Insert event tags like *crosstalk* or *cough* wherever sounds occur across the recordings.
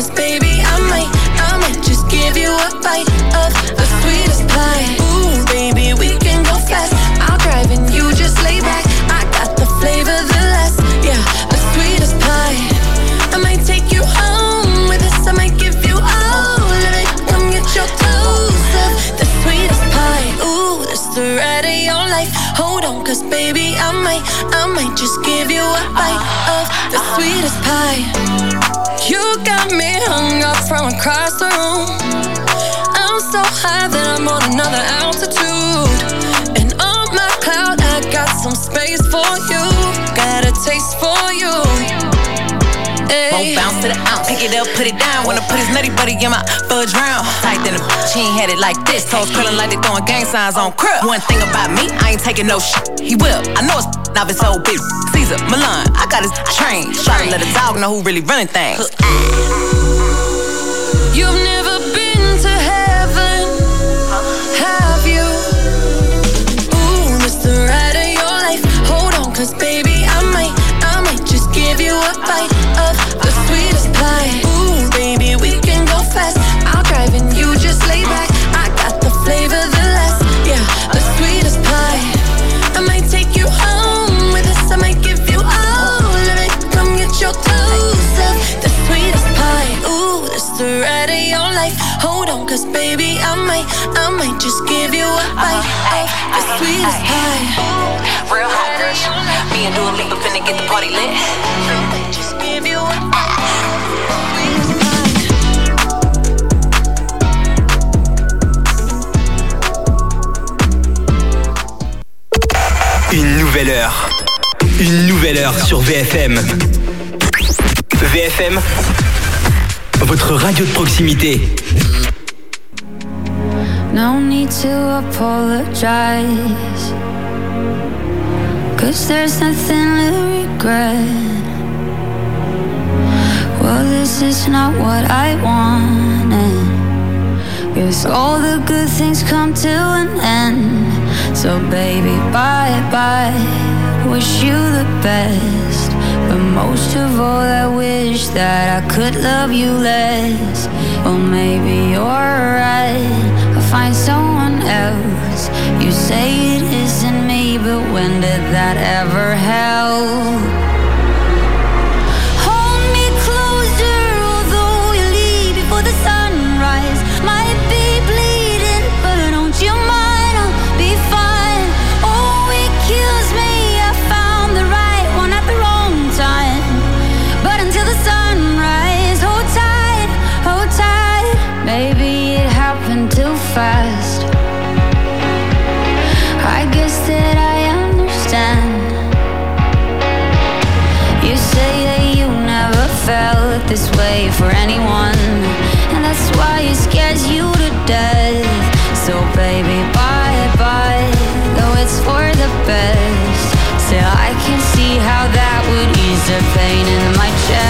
cause baby, I might, I might just give you a bite of I might just give you a bite of the sweetest pie. You got me hung up from across the room. I'm so high that I'm on another altitude. And on my cloud, I got some space for you. Got a taste for you. Won't bounce to the ounce. Pick it up, put it down. Wanna put his nutty buddy in my fudge round. Tight than a she ain't had it like this. Toes curling like they throwing gang signs on crib. One thing about me, I ain't taking no shit. He will. I know it's now it's so big. Caesar, Milan, I got his train. Try to let a dog know who really running things. Cause baby, I might, I might just give you a bite of the sweetest pie. Real hot girls. Me and Dua Lipa finna get the party lit. Just give you a sweetest pie. Une nouvelle heure. Une nouvelle heure sur VFM. VFM, votre radio de proximité. No need to apologize. Cause there's nothing to regret. Well, this is not what I wanted. Cause all the good things come to an end. So, baby, bye bye. Wish you the best. But most of all, I wish that I could love you less. Well, maybe you're right. Find someone else. You say it isn't me, but when did that ever help? Would ease the pain in my chest.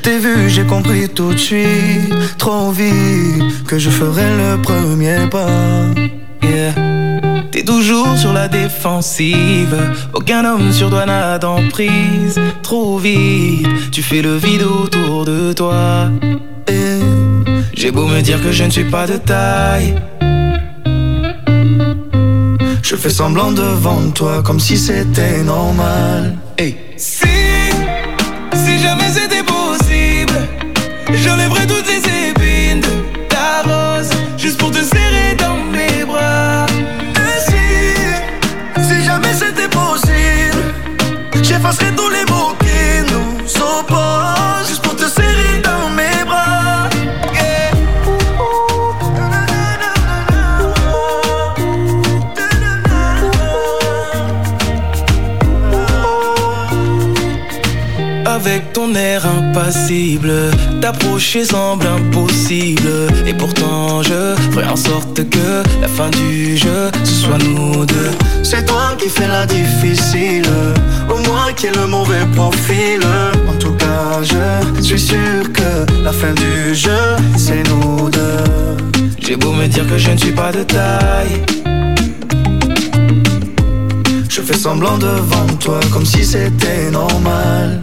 t'ai vu, j'ai compris tout de suite, trop vite, que je ferai le premier pas. Yeah. T'es toujours sur la défensive, aucun homme sur toi n'a d'emprise. Trop vite, tu fais le vide autour de toi. Eh, j'ai beau me dire que je ne suis pas de taille. Je fais semblant devant toi comme si c'était normal. semble impossible. Et pourtant je ferai en sorte que la fin du jeu Ce soit nous deux. C'est toi qui fais la difficile Ou moi qui ai le mauvais profil. En tout cas je suis sûr que la fin du jeu C'est nous deux. J'ai beau me dire que je ne suis pas de taille. Je fais semblant devant toi comme si c'était normal.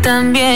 También.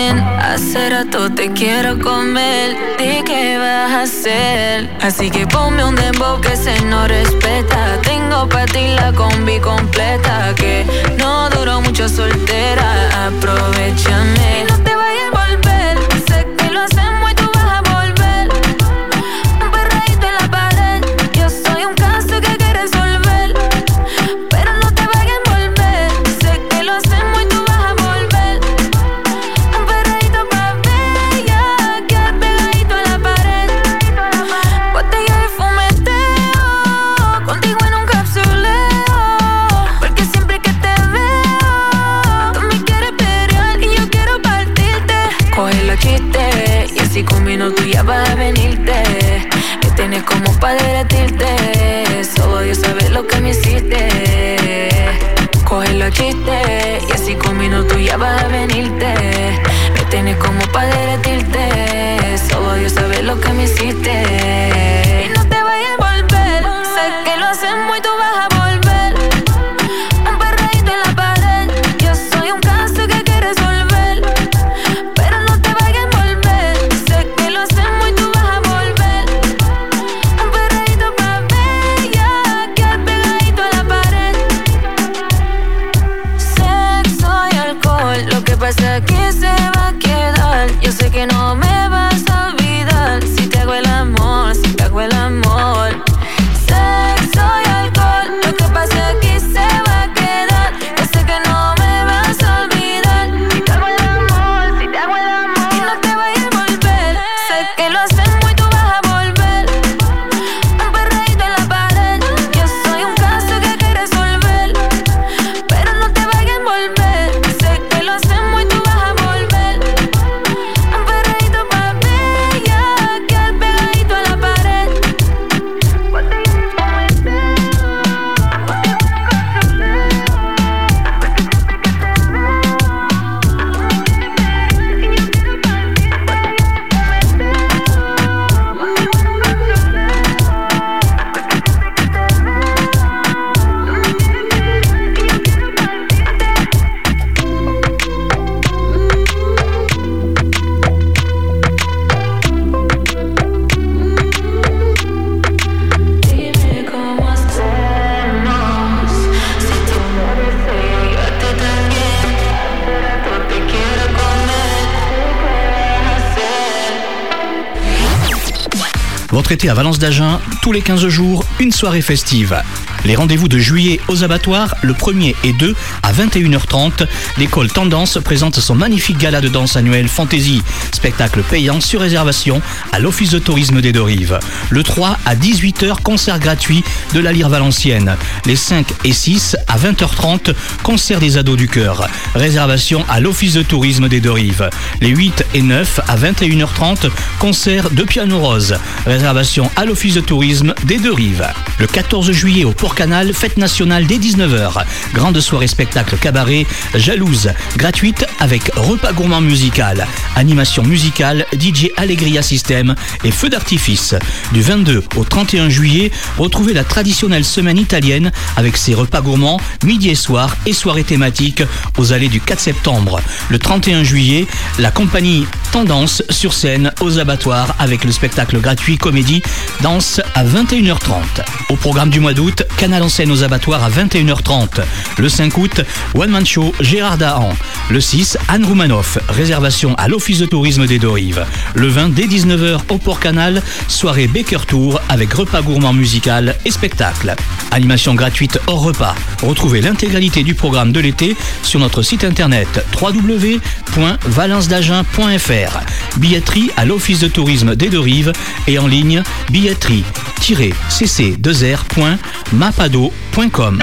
Été à Valence d'Agen, tous les 15 jours, une soirée festive. Les rendez-vous de juillet aux abattoirs, le 1er et 2 à 21h30, l'école Tendance présente son magnifique gala de danse annuel Fantasy, spectacle payant sur réservation à l'Office de tourisme des Deux-Rives. Le 3 à 18h, concert gratuit de la Lyre Valencienne. Les 5 et 6 à 20h30, concert des ados du cœur. Réservation à l'Office de tourisme des Deux-Rives. Les 8 et 9 à 21h30, concert de piano rose. Réservation à l'Office de tourisme des Deux-Rives. Le 14 juillet au Port-Canal, fête nationale dès 19h. Grande soirée spectacle cabaret, jalouse, gratuite avec repas gourmand musical, animation musicale, DJ Allegria System et feu d'artifice. Du 22 au 31 juillet, retrouvez la traditionnelle semaine italienne avec ses repas gourmands, midi et soir et soirée thématique aux allées du 4 septembre. Le 31 juillet, la compagnie Tendance sur scène aux abattoirs avec le spectacle gratuit comédie danse à 21h30. Au programme du mois d'août, Canal en scène aux abattoirs à 21h30. Le 5 août, One Man Show Gérard Dahan. Le 6, Anne Roumanoff. Réservation à l'Office de tourisme des Deux-Rives. Le 20, dès 19h au Port Canal, soirée Baker Tour avec repas gourmand musical et spectacle. Animation gratuite hors repas. Retrouvez l'intégralité du programme de l'été sur notre site internet www.valencedagin.fr. Billetterie à l'Office de tourisme des Deux-Rives et en ligne billetterie-cc2r.mapado.com.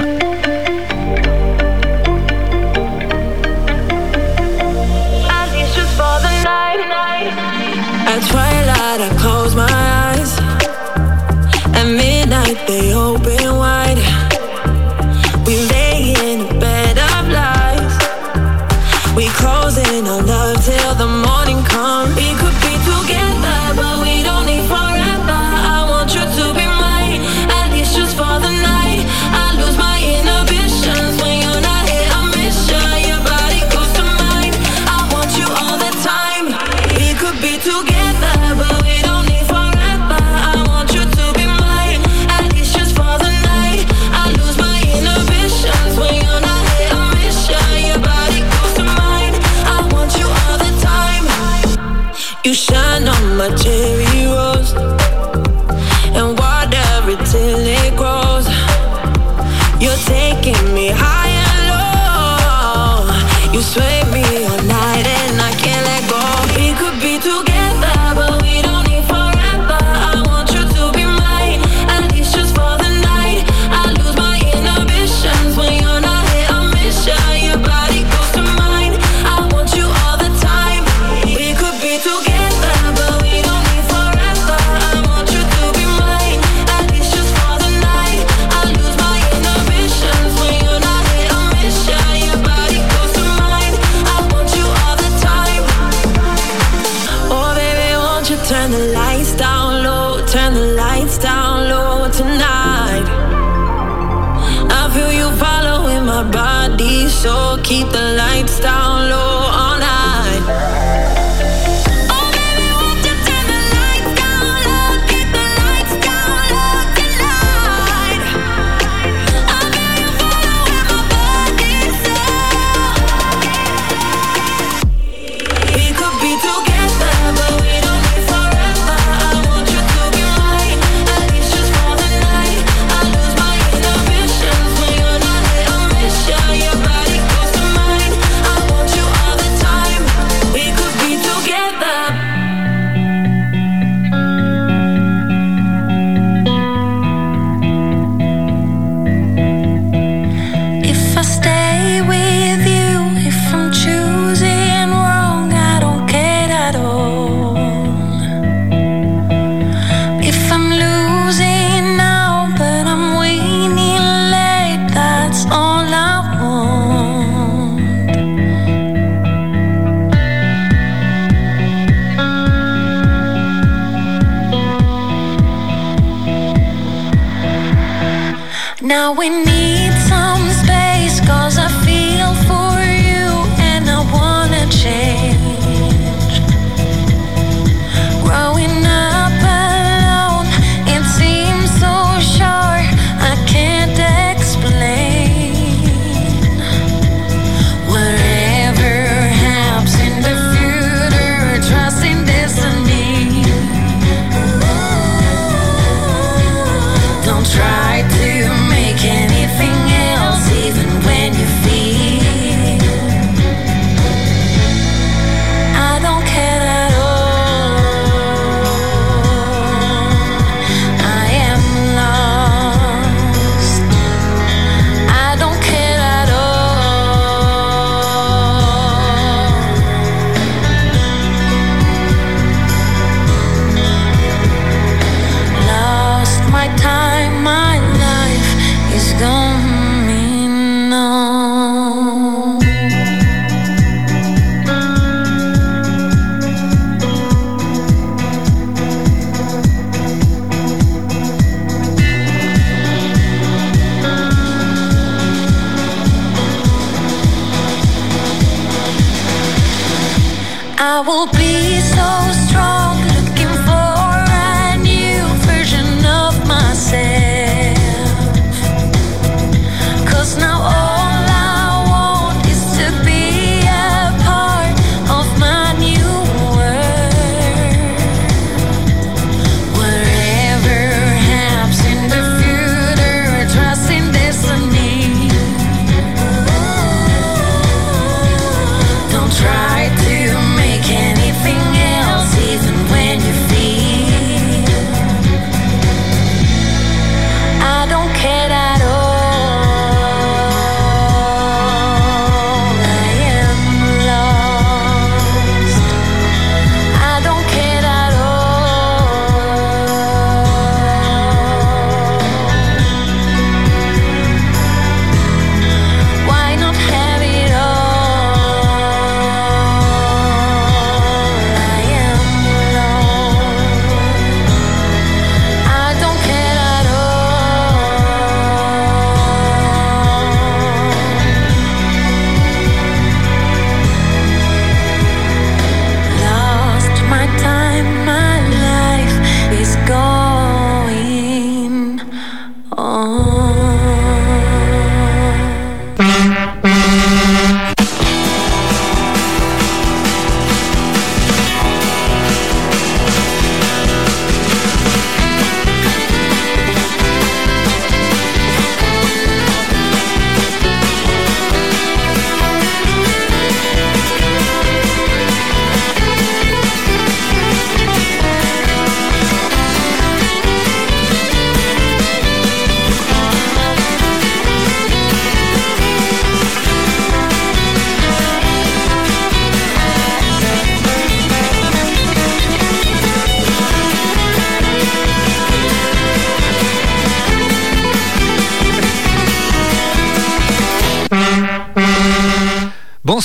And it's just for the night. At twilight, I close my eyes.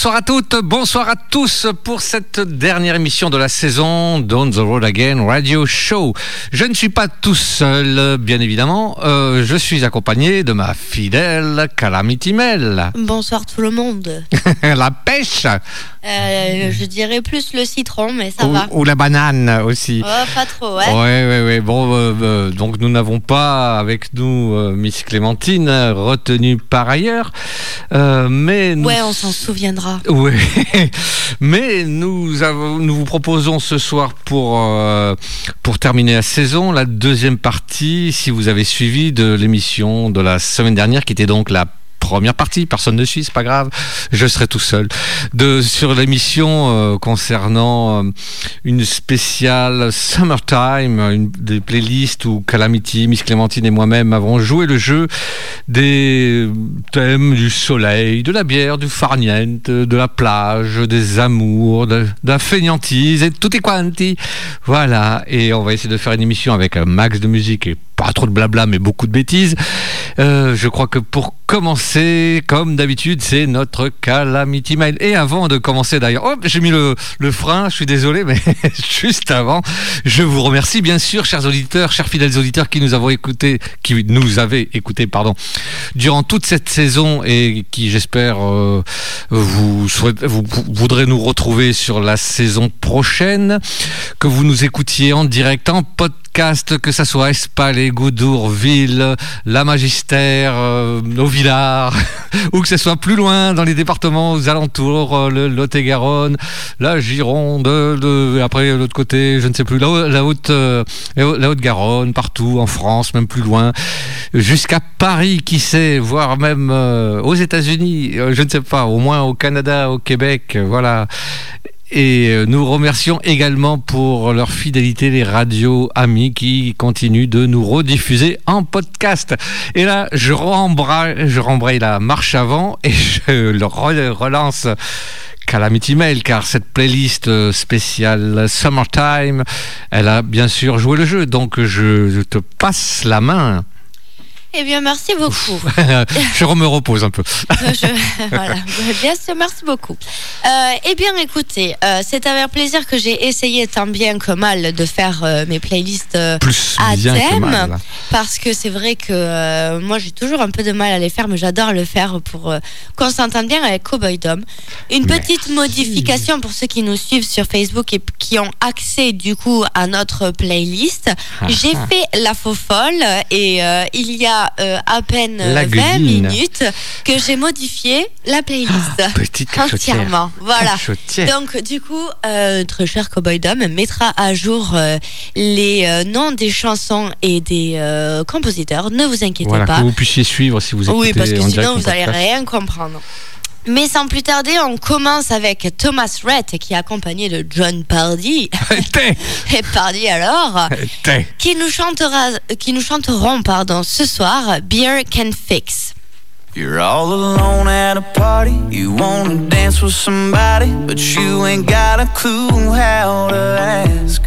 Bonsoir à toutes, bonsoir à tous pour cette dernière émission de la saison d'On the Road Again Radio Show. Je ne suis pas tout seul, bien évidemment. Euh, je suis accompagné de ma fidèle Calamity Mel. Bonsoir tout le monde. *laughs* la pêche Euh, je dirais plus le citron, mais ça ou, va. ou la banane aussi. Oh, pas trop, ouais. Ouais, ouais, ouais. Bon, euh, euh, donc nous n'avons pas avec nous Miss Clémentine, retenue par ailleurs. Mais nous Ouais, on s'en souviendra. Oui, *laughs* mais nous, avons, nous vous proposons ce soir pour, pour terminer la saison la deuxième partie, si vous avez suivi, de l'émission de la semaine dernière, qui était donc la première partie, personne ne suit, c'est pas grave, je serai tout seul, de, sur l'émission euh, concernant euh, une spéciale Summertime, une des playlists où Calamity, Miss Clémentine et moi-même avons joué le jeu des thèmes du soleil, de la bière, du farniente, de la plage, des amours, de, de la fainéantise et tout est quanti. Voilà, et on va essayer de faire une émission avec un max de musique et pas trop de blabla, mais beaucoup de bêtises. Euh, je crois que pour commencer, comme d'habitude, c'est notre Calamity Mail. Et avant de commencer d'ailleurs, oh, j'ai mis le, frein, je suis désolé, mais *laughs* juste avant, je vous remercie bien sûr, chers auditeurs, chers fidèles auditeurs qui nous avons écoutés, qui nous avaient écoutés, pardon, durant toute cette saison et qui, j'espère, euh, vous, vous voudrez nous retrouver sur la saison prochaine, que vous nous écoutiez en direct, en podcast, que ça soit Espalais, Goudour, Ville, La Magistère, euh, au Villard, *laughs* ou que ce soit plus loin dans les départements aux alentours, euh, le Lot-et-Garonne, la Gironde, de, après l'autre côté, je ne sais plus, la, Haute, euh, la Haute-Garonne, partout en France, même plus loin, jusqu'à Paris, qui sait, voire même euh, aux États-Unis, euh, je ne sais pas, au moins au Canada, au Québec, euh, voilà. Et euh, nous remercions également pour leur fidélité les radios amis qui continuent de nous rediffuser en podcast. Et là, je rembraye, la marche avant et je relance Calamity Mail car cette playlist euh, spéciale Summertime, elle a bien sûr joué le jeu. Donc je te passe la main. Eh bien, merci beaucoup. *laughs* je me repose un peu. *laughs* Je- voilà. Bien sûr, merci beaucoup. Euh, eh bien, écoutez, euh, c'est avec plaisir que j'ai essayé tant bien que mal de faire euh, mes playlists euh, Plus à que thème, parce que c'est vrai que euh, moi j'ai toujours un peu de mal à les faire, mais j'adore le faire pour qu'on s'entende bien avec Cowboy Dom. Une petite modification pour ceux qui nous suivent sur Facebook et qui ont accès du coup à notre playlist. J'ai Ah. fait la faux folle et il y a euh, à peine La 20 gueudine. minutes que j'ai modifié la playlist. Petite cachotière. Entièrement. Voilà. Cachotière. Donc, du coup, euh, très cher Cowboy Dom mettra à jour euh, les euh, noms des chansons et des euh, compositeurs. Ne vous inquiétez Voilà, pas. que vous puissiez suivre si vous écoutez Oui, parce que en sinon, vous allez podcast. rien comprendre. Mais sans plus tarder, on commence avec Thomas Rhett, qui est accompagné de John Pardy. *laughs* *laughs* et Pardy alors, *laughs* qui nous, chantera, qui nous chanteront pardon, ce soir Beer Can Fix. You're all alone at a party. You wanna dance with somebody, but you ain't got a clue how to ask.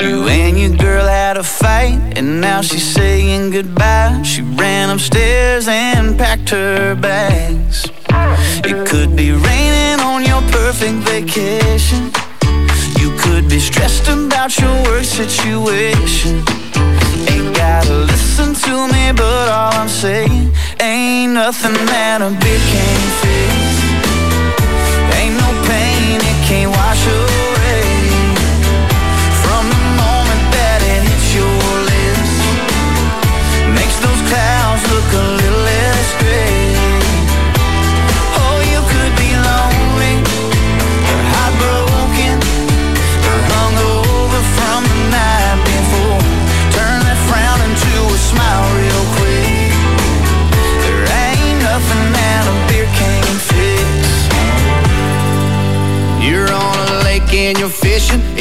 You and your girl had a fight, and now she's saying goodbye. She ran upstairs and packed her bags. It could be raining on your perfect vacation. You could be stressed about your work situation. Ain't gotta listen to me, but all I'm saying ain't nothing that a beer can't fix. Ain't no pain it can't wash away.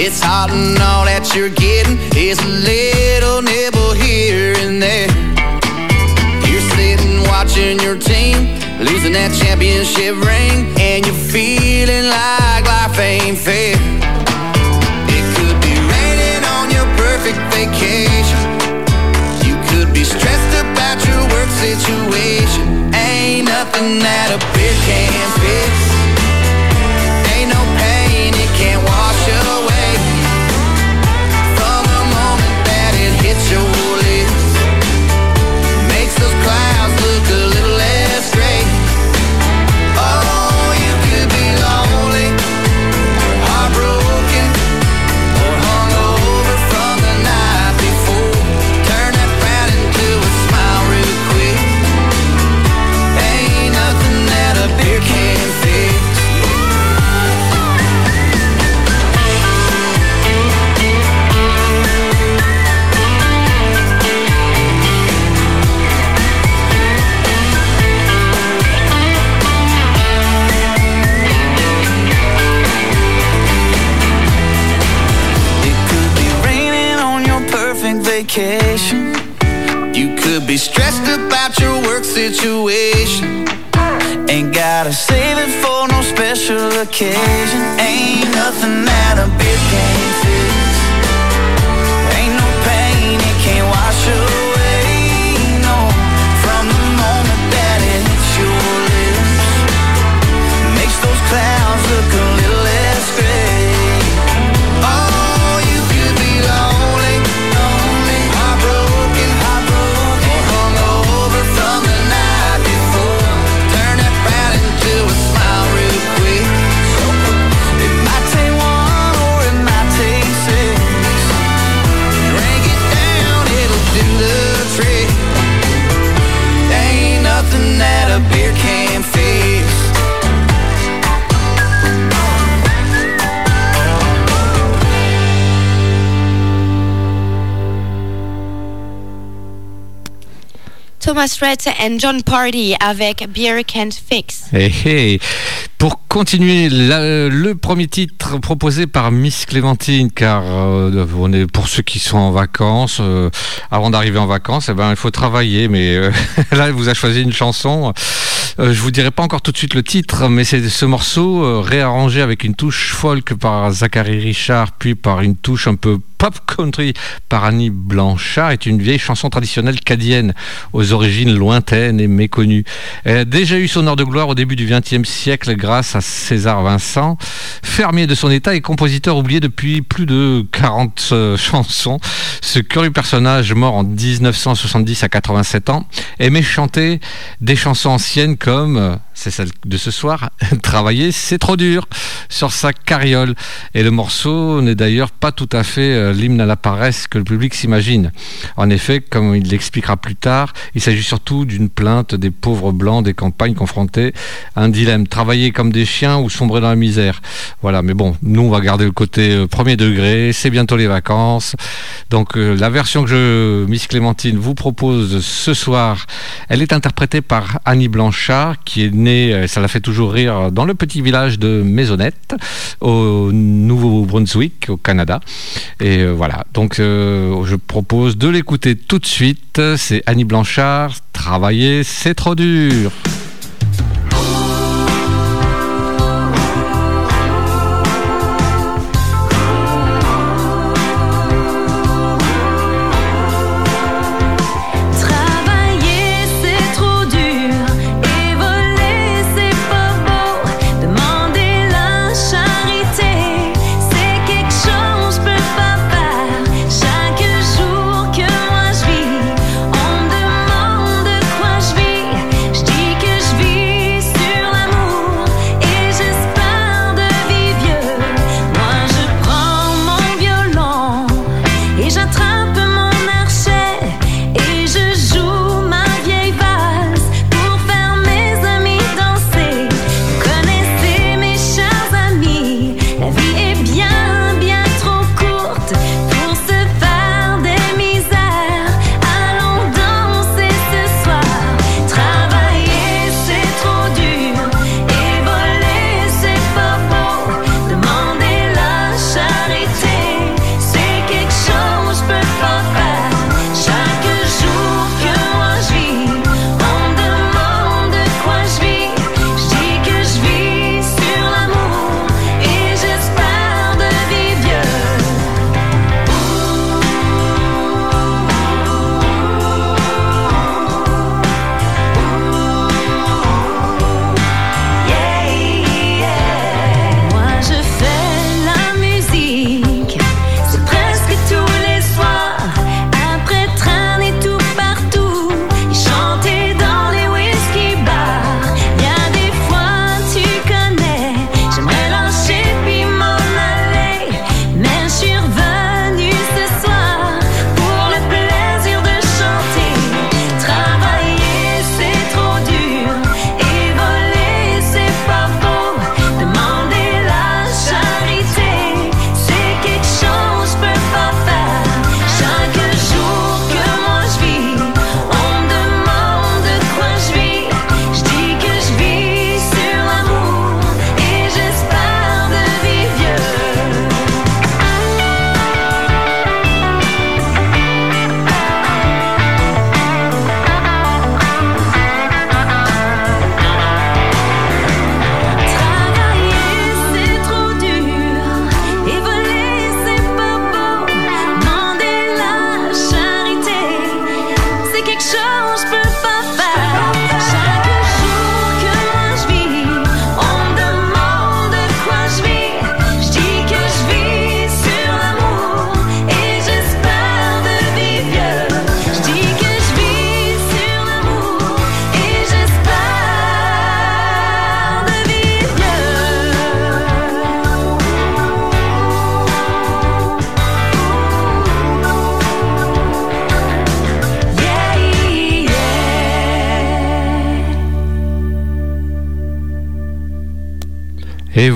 It's hot and all that you're getting is a little nibble here and there. You're sitting watching your team losing that championship ring, and you're feeling like life ain't fair. It could be raining on your perfect vacation. You could be stressed about your work situation. Ain't nothing that a beer can't fix. Vacation. You could be stressed about your work situation. Ain't gotta save it for no special occasion. Ain't nothing that a beer can't fix. Thomas Rhett and John Party avec Beer Can't Fix. Hey, hey. Pour continuer, le premier titre proposé par Miss Clémentine, car euh, on est pour ceux qui sont en vacances, euh, avant d'arriver en vacances, eh ben, il faut travailler, mais euh, *laughs* là, elle vous a choisi une chanson. Euh, je vous dirai pas encore tout de suite le titre, mais c'est ce morceau euh, réarrangé avec une touche folk par Zachary Richard, puis par une touche un peu pop country par Annie Blanchard, est une vieille chanson traditionnelle cadienne aux origines lointaines et méconnues. Elle a déjà eu son heure de gloire au début du XXe siècle grâce à César Vincent, fermier de son état et compositeur oublié depuis plus de 40 euh, chansons. Ce curieux personnage mort en 1970 à 87 ans aimait chanter des chansons anciennes comme, euh, c'est celle de ce soir, *laughs* Travailler c'est trop dur sur sa carriole. Et le morceau n'est d'ailleurs pas tout à fait euh, l'hymne à la paresse que le public s'imagine. En effet, comme il l'expliquera plus tard, il s'agit surtout d'une plainte des pauvres blancs des campagnes confrontés à un dilemme, travailler comme des chiens ou sombrer dans la misère. Voilà, mais bon, nous on va garder le côté euh, premier degré, c'est bientôt les vacances. Donc la version que je, Miss Clémentine, vous propose ce soir, elle est interprétée par Annie Blanchard, qui est née, euh, ça la fait toujours rire, dans le petit village de Maisonnette, au Nouveau-Brunswick, au Canada. Et euh, voilà, donc euh, je propose de l'écouter tout de suite. C'est Annie Blanchard, Travailler, c'est trop dur.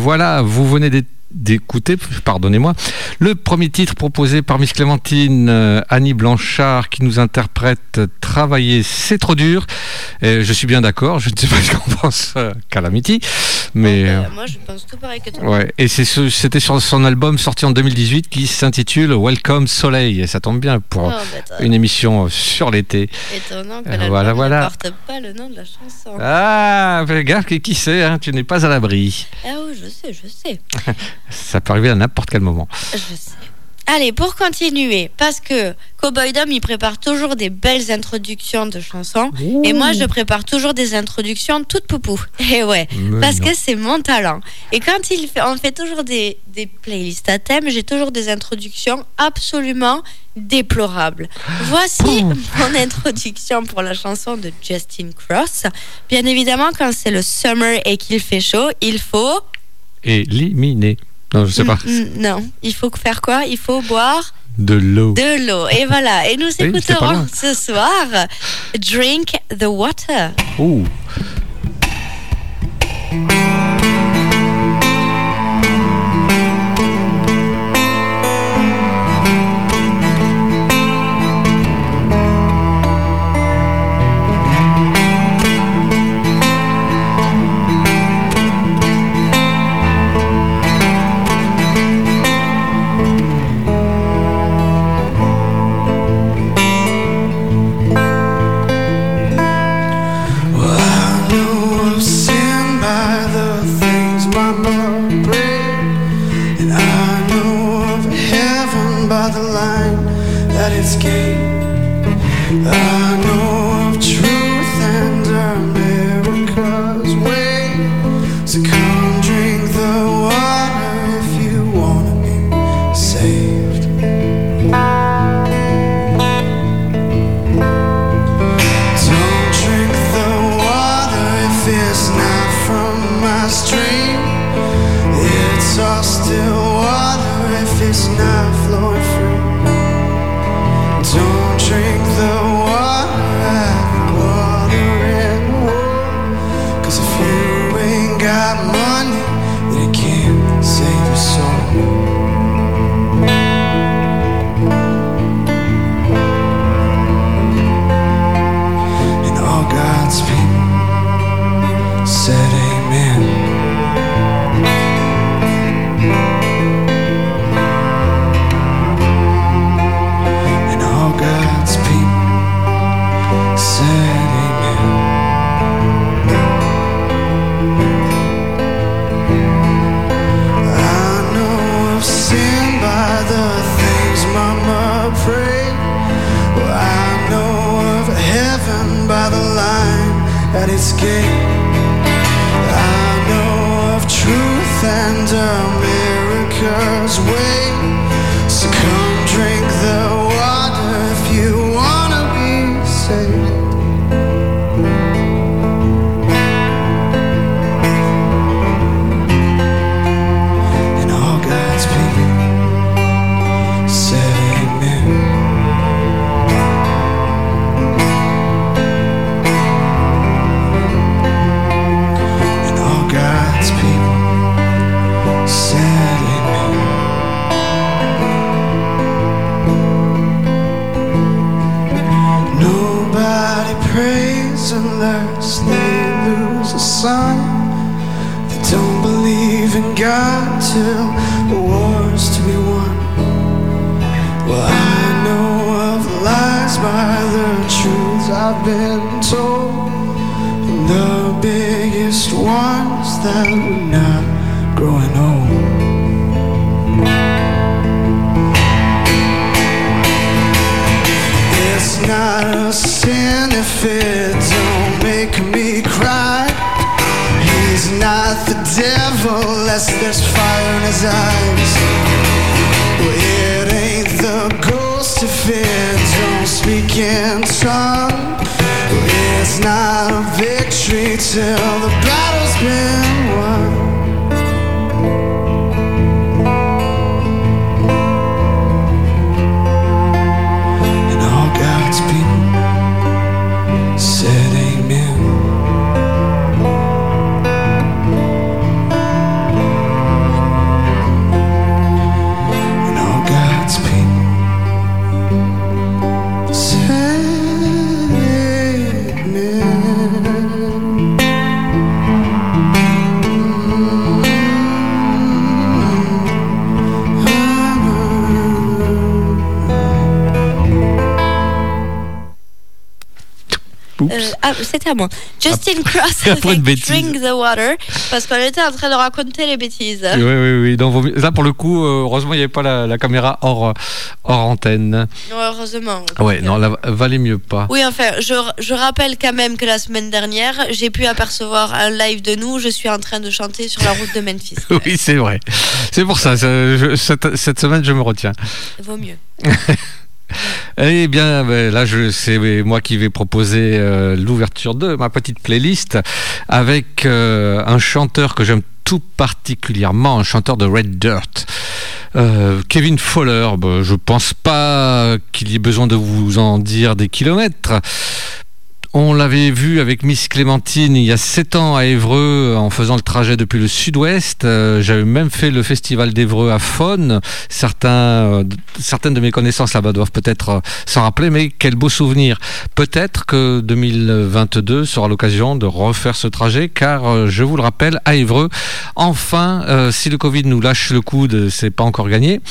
Voilà, vous venez d'écouter, pardonnez-moi, le premier titre proposé par Miss Clémentine euh, Annie Blanchard qui nous interprète Travailler c'est trop dur. Et je suis bien d'accord, je ne sais pas ce qu'en pense euh, Calamity, mais Bah, euh, moi, je pense tout pareil que toi. ouais. Et c'était sur son album sorti en 2018 qui s'intitule Welcome Soleil. Et ça tombe bien pour Oh, bah, une émission euh, sur l'été. Étonnant que Euh, voilà, ne porte pas le nom de la chanson. Ah, fais gaffe, qui sait, hein, tu n'es pas à l'abri. Ah sais, je sais. Ça peut arriver à n'importe quel moment. Je sais. Allez, pour continuer, parce que Cowboy Dom, il prépare toujours des belles introductions de chansons. Et moi, je prépare toujours des introductions toutes poupou. *laughs* Et ouais, Mais parce non. que c'est mon talent. Et quand il fait, on fait toujours des, des playlists à thème, j'ai toujours des introductions absolument déplorables. Voici *laughs* mon introduction pour la chanson de Justin Cross. Bien évidemment, quand c'est le summer et qu'il fait chaud, il faut... Éliminer. Non, je sais pas. Mm, mm, Non, il faut faire quoi? Il faut boire De l'eau. de l'eau. Et voilà, et nous écouterons ce soir Drink the Water. Ouh. Line that it's gate. I know of truth Till the war's to be won. Well, I know of lies by the truths I've been told. And the biggest ones that we're not growing old. It's not a sin if it devil unless there's fire in his eyes. It ain't the ghost if it don't speak in tongue. Well, it's not a victory till the battle's been c'était à moi. Justin Cross avec bêtise. Drink the Water, parce qu'on était en train de raconter les bêtises. Oui, oui, oui. donc, là, pour le coup, euh, heureusement, il n'y avait pas la, la caméra hors, euh, hors antenne. Heureusement. Ouais, non, là, valait mieux pas. Oui, enfin, je, je rappelle quand même que la semaine dernière, j'ai pu apercevoir un live de nous. Je suis en train de chanter sur la route de Memphis. *laughs* Oui, c'est vrai. C'est pour ça, je- cette, cette semaine, je me retiens. Vaut mieux. *laughs* Eh bien, ben, là, c'est moi qui vais proposer euh, l'ouverture de ma petite playlist avec euh, un chanteur que j'aime tout particulièrement, un chanteur de Red Dirt. Euh, Kevin Fowler, ben, je pense pas qu'il y ait besoin de vous en dire des kilomètres. On l'avait vu avec Miss Clémentine il y a 7 ans à Évreux en faisant le trajet depuis le sud-ouest. Euh, J'avais même fait le festival d'Évreux à Faune. Certains, euh, certaines de mes connaissances là-bas doivent peut-être euh, s'en rappeler, mais quel beau souvenir. Peut-être que 2022 sera l'occasion de refaire ce trajet, car je vous le rappelle, à Évreux, enfin, si le Covid nous lâche le coude, c'est pas encore gagné.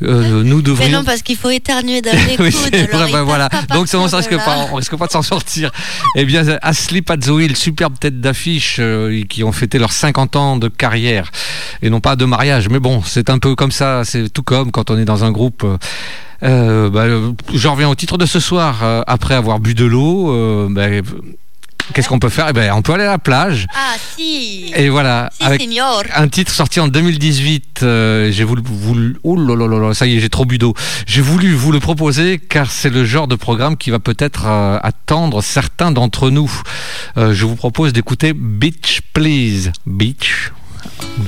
Nous Mais devrions. non, parce qu'il faut éternuer dans les coudes. *laughs* Oui, c'est alors vrai, ben voilà. Donc on risque pas, on risque pas de s'en sortir? Eh bien, the Wheel, superbe tête d'affiche, euh, qui ont fêté leurs 50 ans de carrière et non pas de mariage. Mais bon, c'est un peu comme ça. C'est tout comme quand on est dans un groupe. euh, euh, bah, euh, je reviens au titre de ce soir. après avoir bu de l'eau, bah, qu'est-ce qu'on peut faire? Eh ben, on peut aller à la plage. Ah, si. Et voilà, Si, avec un titre sorti en 2018. euh, j'ai voulu, voulu- oh là là là ça y est, j'ai trop bu d'eau. J'ai voulu vous le proposer car c'est le genre de programme qui va peut-être euh, attendre certains d'entre nous. Euh, je vous propose d'écouter Beach Please. Beach.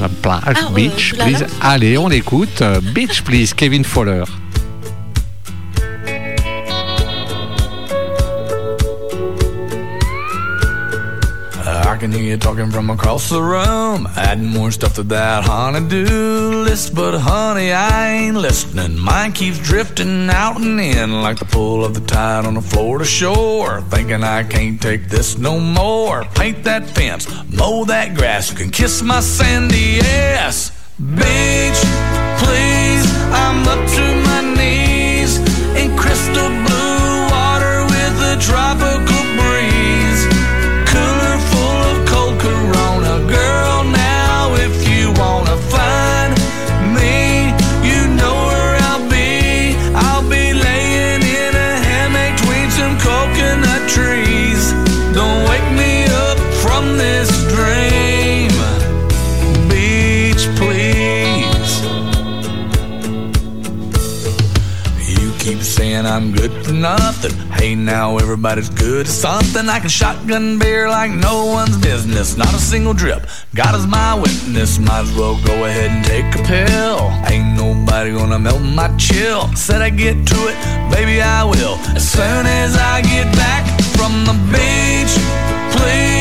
La plage, Ah, Beach Please. Allez, on l'écoute. Beach Please, Kevin Fowler. Can hear you talking from across the room, adding more stuff to that honey-do list. But honey, I ain't listening. Mine keeps drifting out and in like the pull of the tide on a Florida shore. Thinking I can't take this no more. Paint that fence, mow that grass. You can kiss my sandy ass. Beach, please, I'm up to I'm good for nothing. Hey, now everybody's good at something. I can shotgun beer like no one's business. Not a single drip. God is my witness. Might as well go ahead and take a pill. Ain't nobody gonna melt my chill. Said I get to it, baby, I will. As soon as I get back from the beach, please,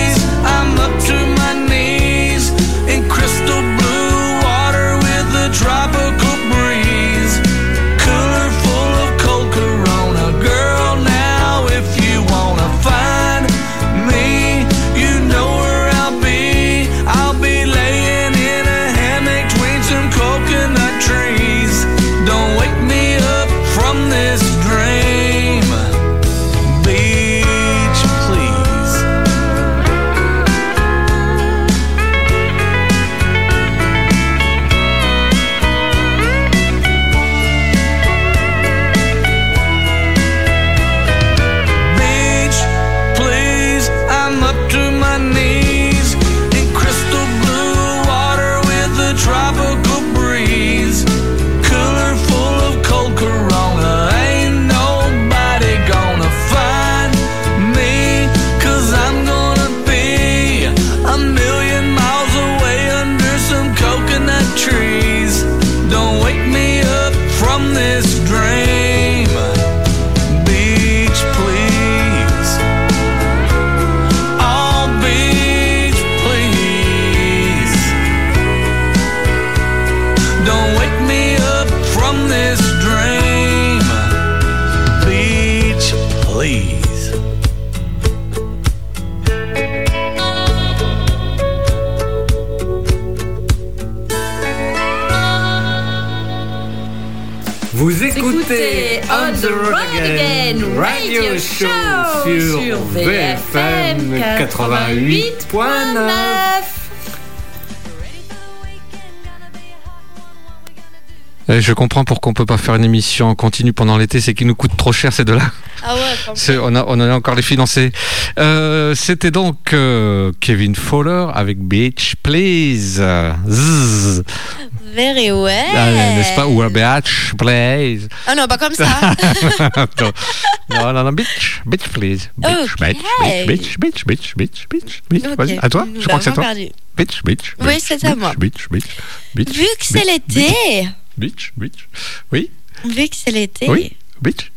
Radio Show sur VFM 88.9. Eh, Je comprends pourquoi on peut pas faire une émission en continu pendant l'été, c'est qu'il nous coûte trop cher ces deux-là. Ah ouais, C'est- on, a, on a encore les financer. Euh, C'était donc euh, Kevin Fowler avec Beach Please. Zzz. Very well. Ah, N'est-ce pas? Ou un Beach Please. Ah non, pas comme ça. *laughs* non, non, non, Beach, Beach Please. Beach, Ok. beach, beach, beach, beach, beach, beach, beach. Ok, Vas-y, à toi nous Je crois que c'est toi. perdu. Beach, beach. Oui, c'est à moi. Beach, beach, beach. Vu que c'est l'été, Beach, beach. Oui, vu que c'est l'été, oui, beach.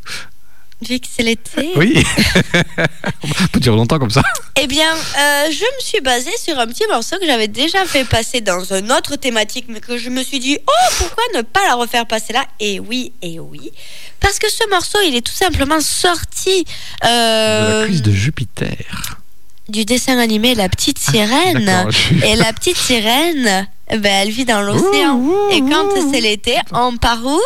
Vu que c'est l'été, Oui. *laughs* on peut dire longtemps comme ça. eh bien, euh, je me suis basée sur un petit morceau que j'avais déjà fait passer dans une autre thématique, mais que je me suis dit, oh, pourquoi ne pas la refaire passer là? Et oui, et oui. Parce que ce morceau, il est tout simplement sorti De euh, la cuisse de Jupiter. du dessin animé La Petite Sirène. Ah, je- Et la petite sirène, eh ben, elle vit dans l'océan. Et quand c'est l'été, on part où?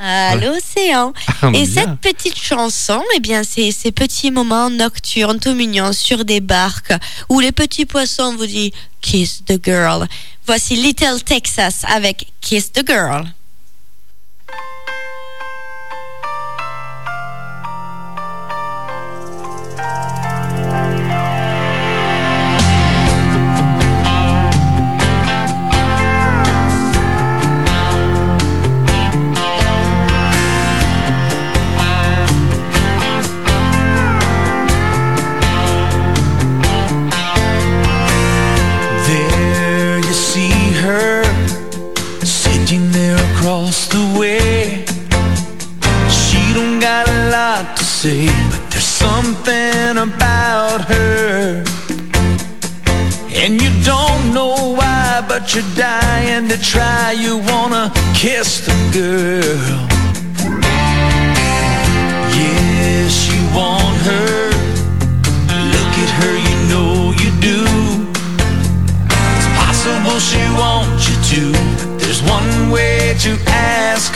À l'océan. *laughs* Ah, Et bien. cette petite chanson, eh bien, c'est ces petits moments nocturnes tout mignons sur des barques où les petits poissons vous disent Kiss the girl. Voici Little Texas avec Kiss the girl. You're dying to try. You wanna kiss the girl. Yes, you want her. Look at her, you know you do. It's possible she wants you to. There's one way to ask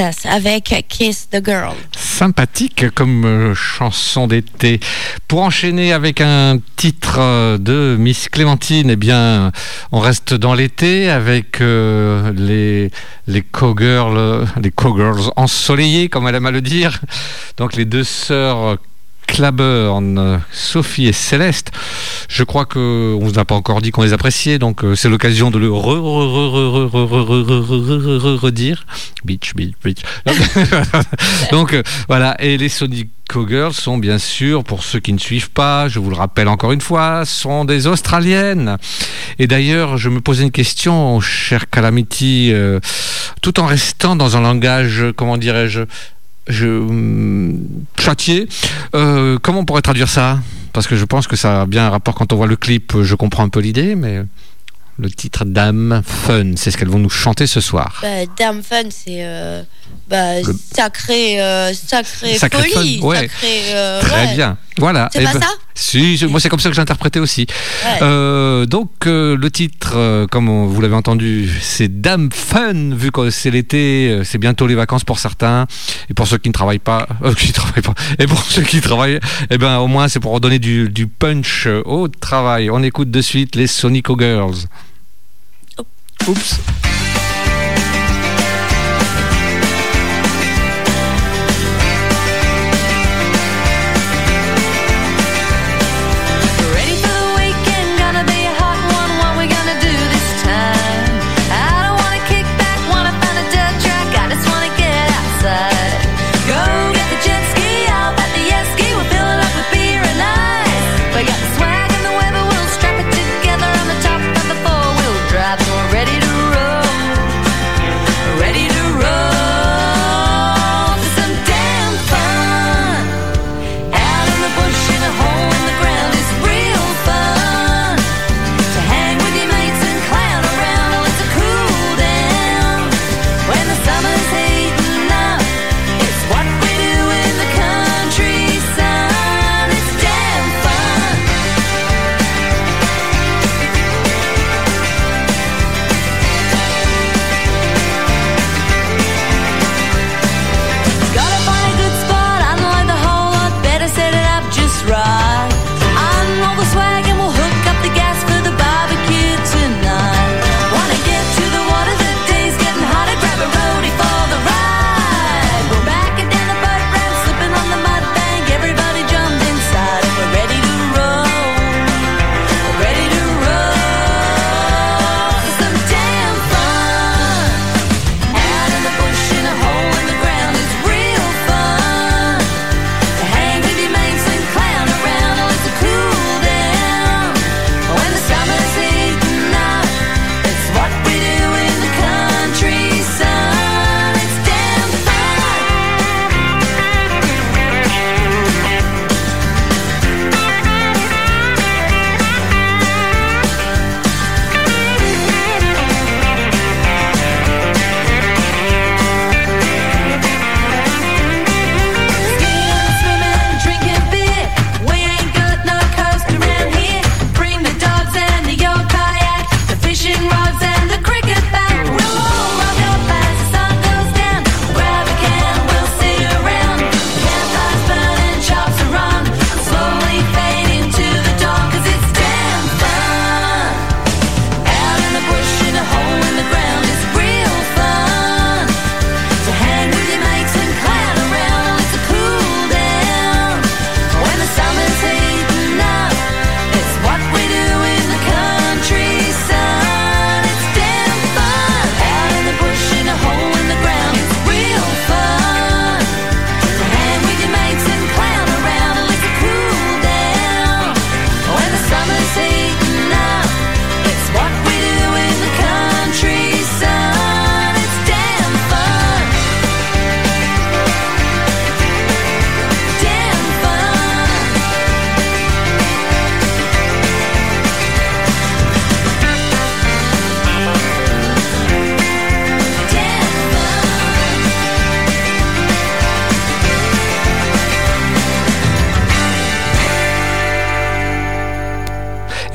Avec Kiss the Girl. Sympathique comme euh, chanson d'été. Pour enchaîner avec un titre euh, de Miss Clémentine, eh bien, on reste dans l'été avec euh, les les cowgirls, les cowgirls ensoleillées, comme elle aime à le dire. Donc les deux sœurs Claburn, Sophie et Céleste. Je crois qu'on ne vous a pas encore dit qu'on les appréciait, donc c'est l'occasion de le redire. Bitch, bitch, bitch. donc voilà, et les Sonic Girls sont bien sûr, pour ceux qui ne suivent pas, je vous le rappelle encore une fois, sont des Australiennes. Et d'ailleurs, je me posais une question, cher Calamity, euh, tout en restant dans un langage, comment dirais-je, je hum, châtié. Euh, comment on pourrait traduire ça? Parce que je pense que ça a bien un rapport quand on voit le clip. Je comprends un peu l'idée, mais le titre Dame Fun, c'est ce qu'elles vont nous chanter ce soir. Bah, Damn Fun, c'est euh, bah, Le- sacré, euh, sacré, Sacré folie. fun, ouais. Sacré, euh, Très ouais. bien. Voilà. C'est Eh pas ben, ça Si, je- moi c'est comme ça que j'ai interprété aussi. Ouais. Euh, donc le titre, comme on- vous l'avez entendu, c'est Dame Fun, vu que c'est l'été, c'est bientôt les vacances pour certains, et pour ceux qui ne travaillent pas, qui travaillent pas, et pour ceux qui travaillent, eh ben au moins c'est pour donner du, du punch au travail. On écoute de suite les Sonico Girls. Oops.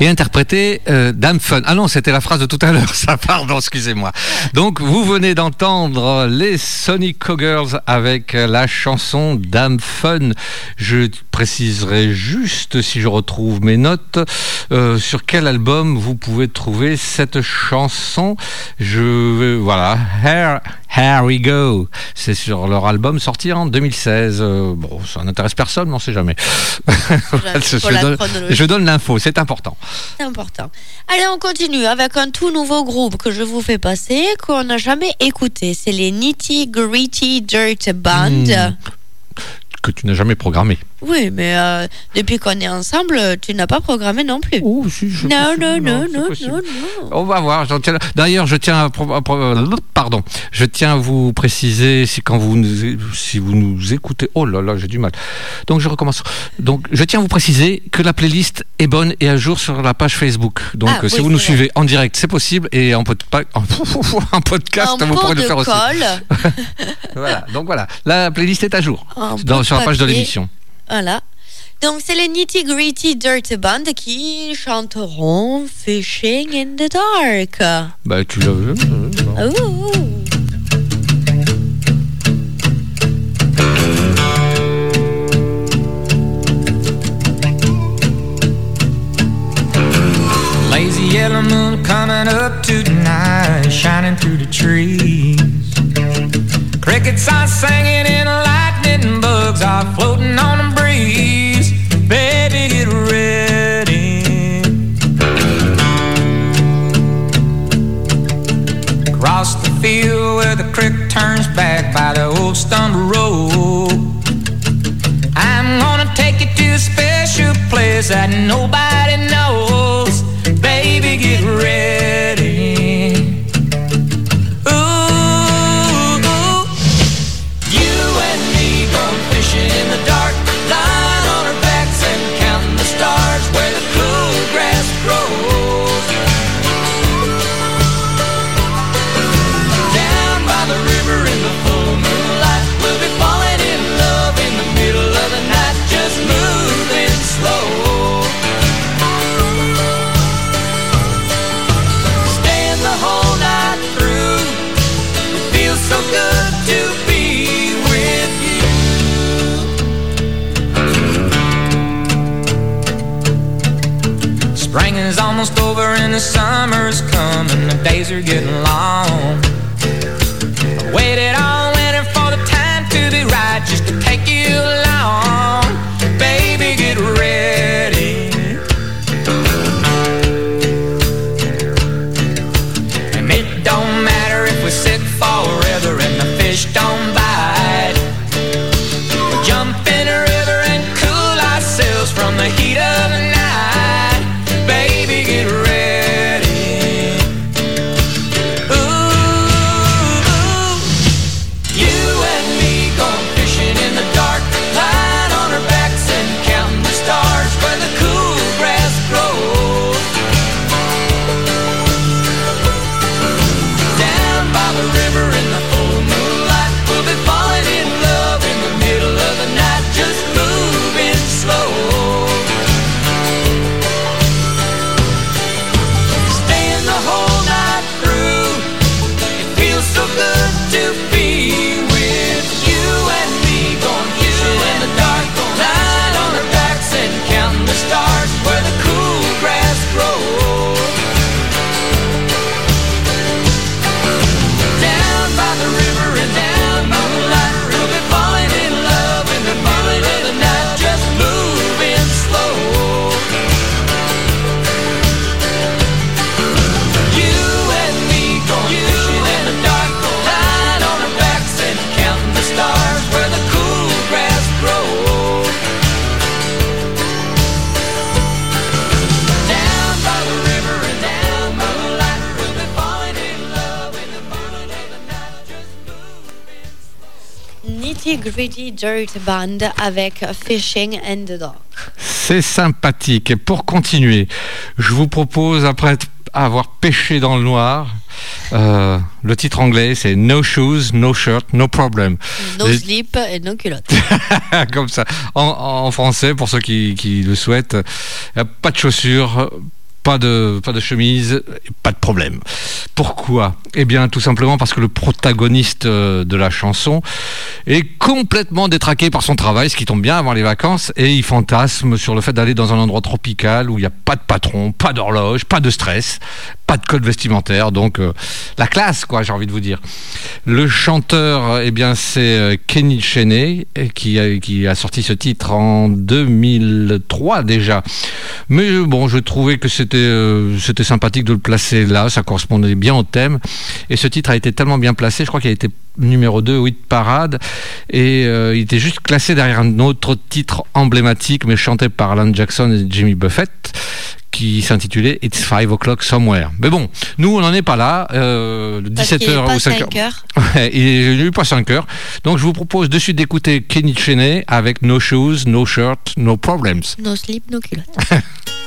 Et interprété euh, Dame Fun. Ah non, c'était la phrase de tout à l'heure, *laughs* ça, pardon, excusez-moi. Donc, vous venez d'entendre les Sonic Cowgirls avec la chanson Dame Fun. Je préciserai juste, si je retrouve mes notes, euh, sur quel album vous pouvez trouver cette chanson. Je voilà, Here, Here We Go. C'est sur leur album sorti en 2016. Euh, bon, ça n'intéresse personne, mais on sait jamais. *laughs* donne, je donne l'info, c'est important. Important. Allez, on continue avec un tout nouveau groupe que je vous fais passer, qu'on n'a jamais écouté. C'est les Nitty Gritty Dirt Band. Hmm. Que tu n'as jamais programmé. Oui, mais euh, depuis qu'on est ensemble, tu n'as pas programmé non plus. Oh, si, je non, non, non, non, non, non. On va voir. D'ailleurs, je tiens à, pro- euh, pardon, je tiens à vous préciser si quand vous nous, si vous nous écoutez, oh là là, j'ai du mal. Donc je recommence. Donc je tiens à vous préciser que la playlist est bonne et à jour sur la page Facebook. Donc Ah, euh, si oui, vous nous vrai. suivez en direct, c'est possible et en, podpa- *laughs* en, podcast, En vous pourrez le faire aussi. colle. *laughs* Voilà. Donc voilà, la playlist est à jour dans- sur la page de l'émission. Voilà. Donc, c'est les Nitty Gritty Dirt Band qui chanteront Fishing in the Dark. Bah tu l'as vu. Ouh. Lazy yellow moon coming up tonight, shining through the trees. Crickets are singing and lightning bugs are floating on the breeze. Baby, get ready. Across the field where the creek turns back by the old stone road. I'm gonna take you to a special place that nobody knows. Baby, get ready. Is almost over and the summer's coming, the days are getting long. I waited all winter for the time to be right just to Nitty Gritty Dirt Band avec Fishing in the Dark? C'est sympathique. Et pour continuer, je vous propose, après avoir pêché dans le noir, euh, le titre anglais, c'est No Shoes, No Shirt, No Problem. No Les- slip et no culotte. *laughs* Comme ça. En, en français, pour ceux qui, qui le souhaitent, pas de chaussures, pas de, chemise, pas de problème. Pourquoi? Eh bien, tout simplement parce que le protagoniste euh, de la chanson est complètement détraqué par son travail, ce qui tombe bien avant les vacances, et il fantasme sur le fait d'aller dans un endroit tropical où il n'y a pas de patron, pas d'horloge, pas de stress, pas de code vestimentaire, donc euh, la classe, quoi, j'ai envie de vous dire. Le chanteur, eh bien, c'est euh, Kenny Cheney, qui a, qui a sorti ce titre en 2003 déjà. Mais euh, bon, je trouvais que c'était euh, c'était sympathique de le placer là, ça correspondait bien au thème. Et ce titre a été tellement bien placé, je crois qu'il a été numéro 2 8 parade et euh, il était juste classé derrière un autre titre emblématique mais chanté par Alan Jackson et Jimmy Buffett qui s'intitulait It's 5 o'clock somewhere. Mais bon, nous on n'en est pas là, euh, Parce qu'il 17h est pas ou 5h. 5 heures. *laughs* Ouais, il est eu pas 5 heures. Donc je vous propose de suite d'écouter Kenny Cheney avec No Shoes, No Shirt, No Problems. No slip, no culotte. *laughs*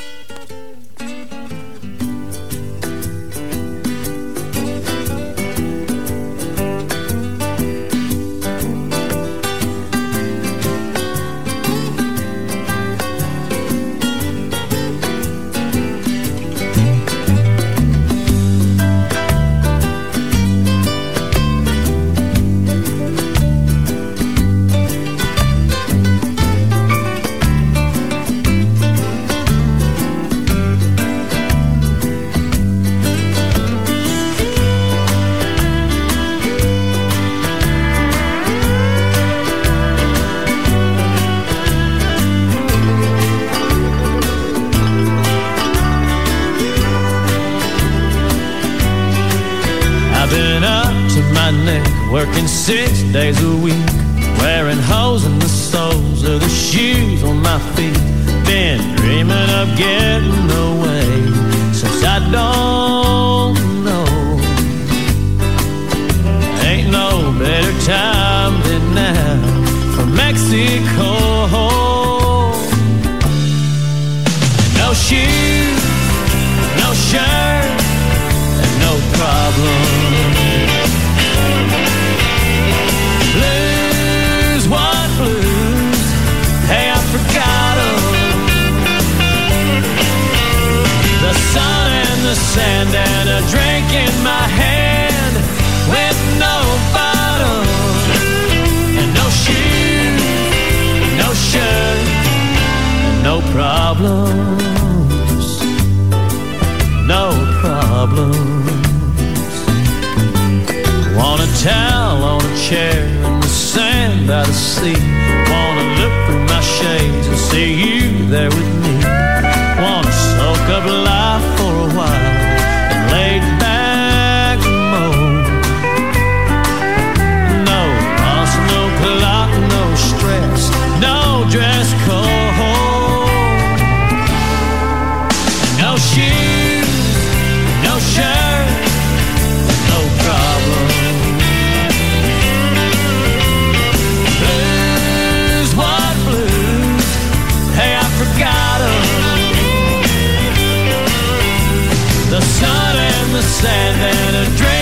and a drink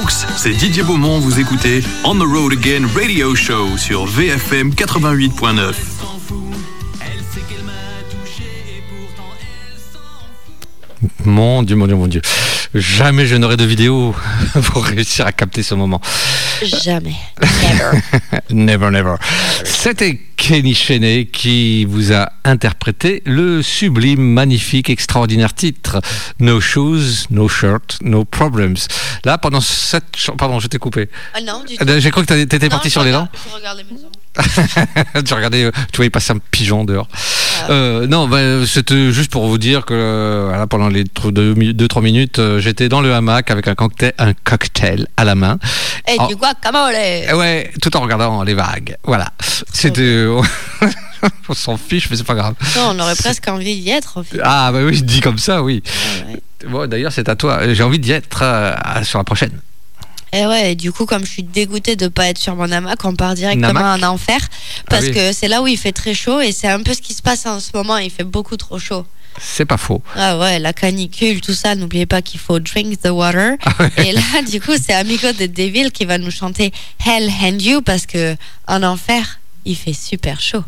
folks, c'est Didier Beaumont, vous écoutez On the Road Again Radio Show sur VFM 88.9. Mon Dieu, mon Dieu, mon Dieu. Jamais je n'aurai de vidéo *laughs* pour réussir à capter ce moment. Jamais. *laughs* never, never. C'était Kenny Cheney qui vous a interprété le sublime, magnifique, extraordinaire titre No Shoes, No Shirt, No Problems. Là, pendant cette... Pardon, je t'ai coupé. Ah non, du Eh ben, J'ai cru que t'étais Non, parti sur dents. Je regarde les maisons. *laughs* tu regardais, euh, tu voyais passer un pigeon dehors. Ah. Euh, non, bah, c'était juste pour vous dire que euh, voilà, pendant les 2-3 minutes, j'étais dans le hamac avec un cocktail, un cocktail à la main. Et Oh. du guacamole. Eh Ouais, tout en regardant les vagues. Voilà. C'était. *laughs* on s'en fiche, mais c'est pas grave. Non, on aurait presque envie d'y être. Ah, bah oui, dit comme ça, oui. Bon, D'ailleurs, c'est à toi. J'ai envie d'y être euh, sur la prochaine. Et ouais, et du coup, comme je suis dégoûtée de pas être sur mon hamac, on part directement en enfer. Parce Ah oui. que c'est là où il fait très chaud et c'est un peu ce qui se passe en ce moment. Il fait beaucoup trop chaud. C'est pas faux. Ah ouais, la canicule, tout ça. N'oubliez pas qu'il faut drink the water. Ah Et là, *laughs* du coup, c'est Amigo de Devil qui va nous chanter Hell and You parce que en enfer, il fait super chaud.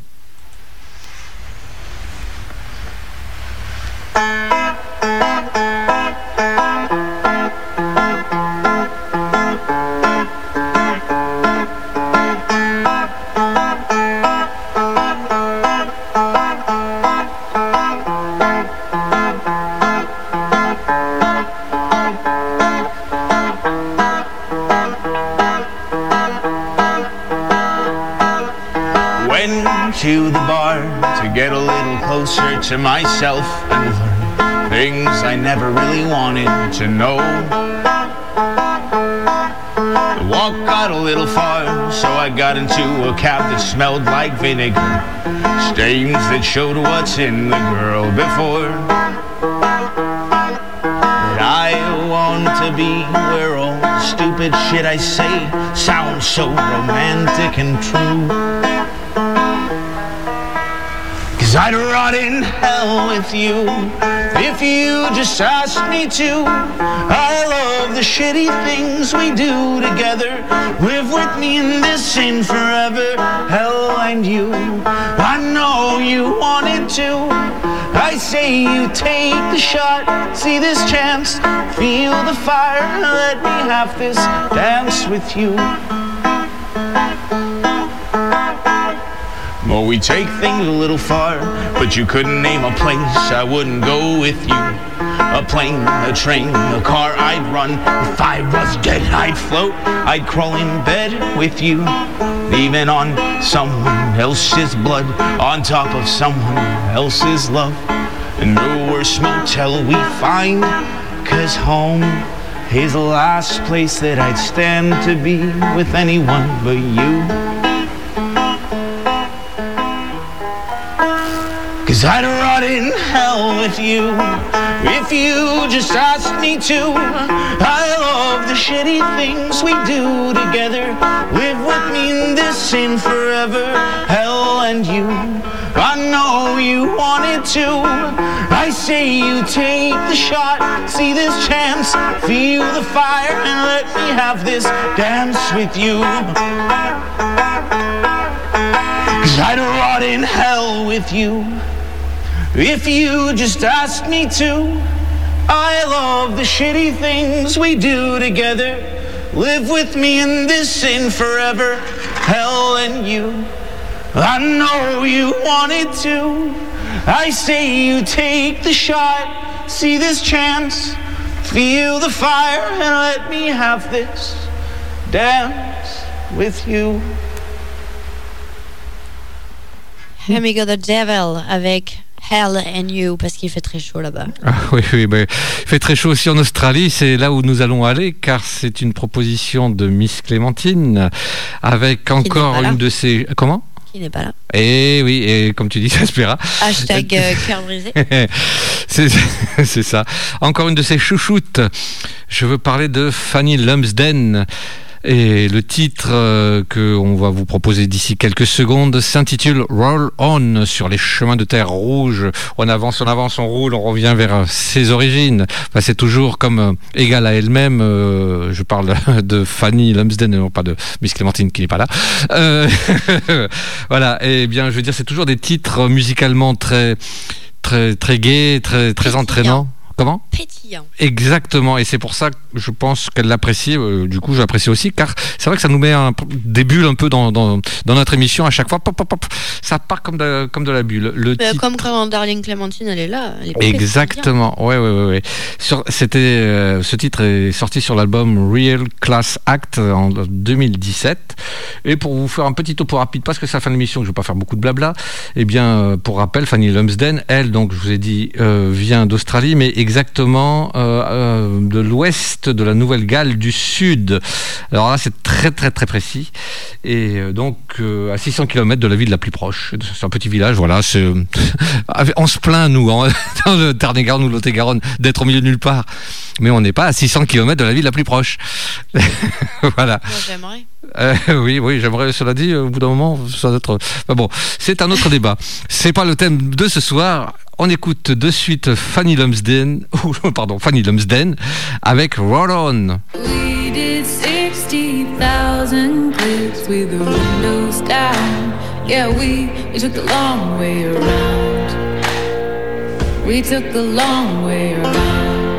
Closer to myself and learn things I never really wanted to know. The walk got a little far, so I got into a cab that smelled like vinegar. Stains that showed what's in the girl before. But I want to be where all the stupid shit I say sounds so romantic and true. Cause I'd rot in hell with you if you just asked me to. I love the shitty things we do together. Live with me in this sin forever. Hell and you. I know you wanted to. I say you take the shot, see this chance, feel the fire, let me have this dance with you. Well, we take things a little far, but you couldn't name a place I wouldn't go with you. A plane, a train, a car I'd run. If I was dead, I'd float. I'd crawl in bed with you. Even on someone else's blood, on top of someone else's love. And no worse motel we find, cause home is the last place that I'd stand to be with anyone but you. Cause I'd rot in hell with you if you just asked me to. I love the shitty things we do together. Live with me in this sin forever. Hell and you. I know you wanted to. I say you take the shot, see this chance, feel the fire, and let me have this dance with you. Cause I'd rot in hell with you if you just ask me to. I love the shitty things we do together. Live with me in this sin forever, hell and you. I know you wanted to. I say you take the shot, see this chance, feel the fire, and let me have this dance with you. Amigo the Devil avec Hell and You parce qu'il fait très chaud là-bas. Ah, oui, oui, mais il fait très chaud aussi en Australie, c'est là où nous allons aller, car c'est une proposition de Miss Clémentine, avec encore une de ses... Comment? Qui n'est pas là. Eh oui, et comme tu dis, *laughs* ça se plaira. Hashtag euh, cœur brisé. *laughs* c'est *laughs* c'est ça. Encore une de ses chouchoutes. Je veux parler de Fanny Lumsden. Et le titre euh, que on va vous proposer d'ici quelques secondes s'intitule Roll On sur les chemins de terre rouge. On avance, on avance, on roule, on revient vers ses origines. Enfin, c'est toujours comme euh, égal à elle-même. euh, je parle *laughs* de Fanny Lumsden non pas de Miss Clémentine qui n'est pas là. Euh, *laughs* voilà. Et bien, je veux dire, c'est toujours des titres musicalement très, très, très gais, très, très entraînants. Comment Pétillant. Exactement, et c'est pour ça que je pense qu'elle l'apprécie. euh, du coup, je l'apprécie aussi, car c'est vrai que ça nous met un, des bulles un peu dans, dans, dans notre émission à chaque fois. Pop, pop, pop, ça part comme de, comme de la bulle. Le titre- comme quand Darling Clémentine, elle est là. elle est pétillant. Exactement, ouais, ouais, ouais. ouais. Sur- C'était, euh, ce titre est sorti sur l'album Real Class Act en 2017. Et pour vous faire un petit topo rapide, parce que c'est la fin de l'émission, je ne vais pas faire beaucoup de blabla. Eh bien, euh, pour rappel, Fanny Lumsden, elle, donc, je vous ai dit, euh, vient d'Australie, mais exactement euh, euh, de l'ouest de la Nouvelle-Galles du Sud. Alors là, c'est très, très, très précis. Et euh, donc, à 600 km de la ville la plus proche. C'est un petit village, voilà. *laughs* on se plaint, nous, hein, *laughs* dans le Tarn-et-Garonne ou Lot-et-Garonne, d'être au milieu de nulle part. Mais on n'est pas à 600 km de la ville la plus proche. *laughs* voilà. Moi, j'aimerais. Euh, *laughs* oui, oui, j'aimerais, cela dit, au bout d'un moment, ça doit être. Enfin bon, c'est un autre débat. C'est pas le thème de ce soir. On écoute de suite Fanny Lumsden, *laughs* ou, pardon, Fanny Lumsden, avec Roll On. We did 60,000 clicks with the windows down. Yeah, we, took the long way around. We took the long way around.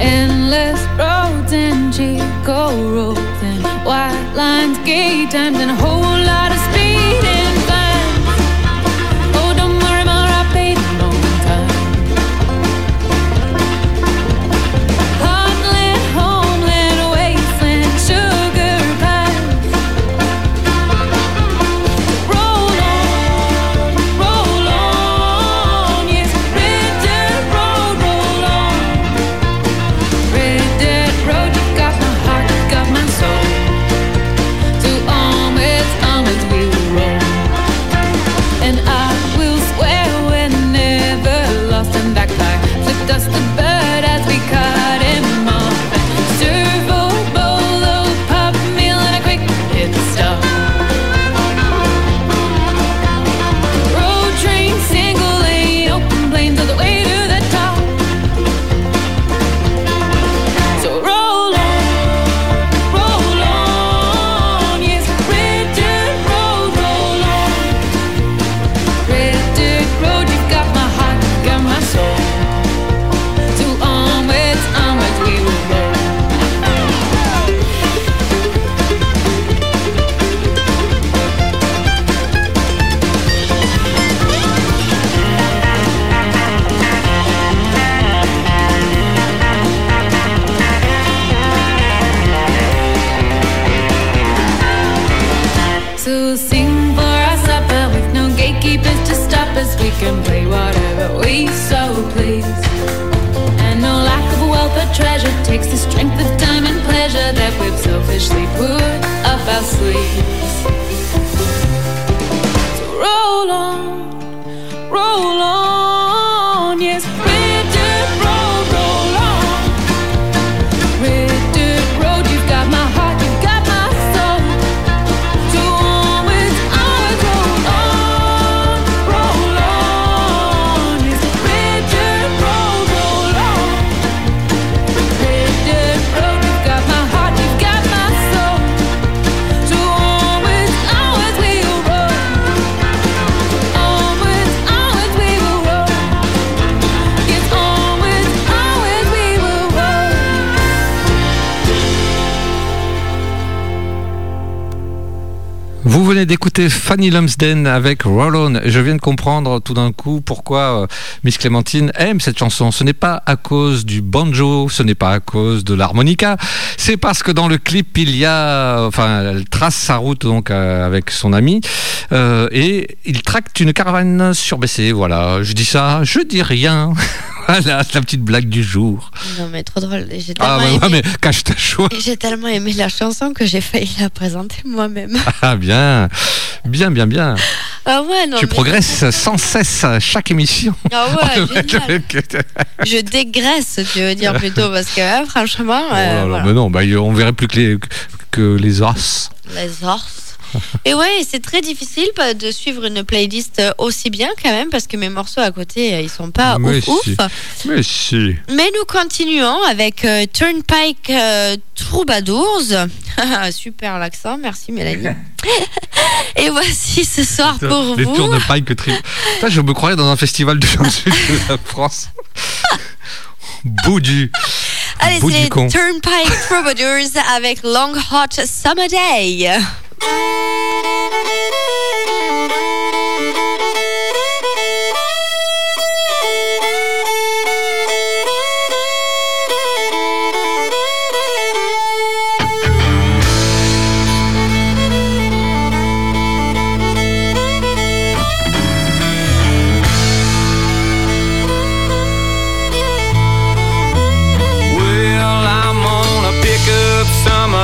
Endless roads and Chico roads and white lines, gate times, and a whole lot of d'écouter Fanny Lumsden avec Roll On. Je viens de comprendre tout d'un coup pourquoi euh, Miss Clémentine aime cette chanson. Ce n'est pas à cause du banjo, ce n'est pas à cause de l'harmonica. C'est parce que dans le clip, il y a, enfin, elle trace sa route donc euh, avec son ami euh, et il tracte une caravane surbaissée. Voilà, je dis ça, je dis rien. *laughs* voilà, c'est la petite blague du jour. Non, mais trop drôle. J'ai Ah, ouais, mais cache ta choix. j'ai tellement aimé la chanson que j'ai failli la présenter moi-même. *laughs* Ah, bien, bien, bien, bien. Ah ouais, non. tu mais- progresses sans cesse à chaque émission. Ah ouais, *laughs* génial. Je dégraisse, tu veux dire plutôt, parce que hein, franchement, Oh euh, là là, voilà. mais non, bah, on verrait plus que les, que les os. les orses. *laughs* Et ouais, c'est très difficile pas de suivre une playlist euh, aussi bien quand même parce que mes morceaux à côté, euh, ils sont pas Mais ouf. Mais si. Mais nous continuons avec euh, Turnpike euh, Troubadours. *laughs* Super l'accent, merci Mélanie. *laughs* Et voici ce soir pour Les vous. tri... Putain, je me croyais dans un festival de la France. Bout du. Allez, c'est. Turnpike Troubadours avec Long Hot Summer Day.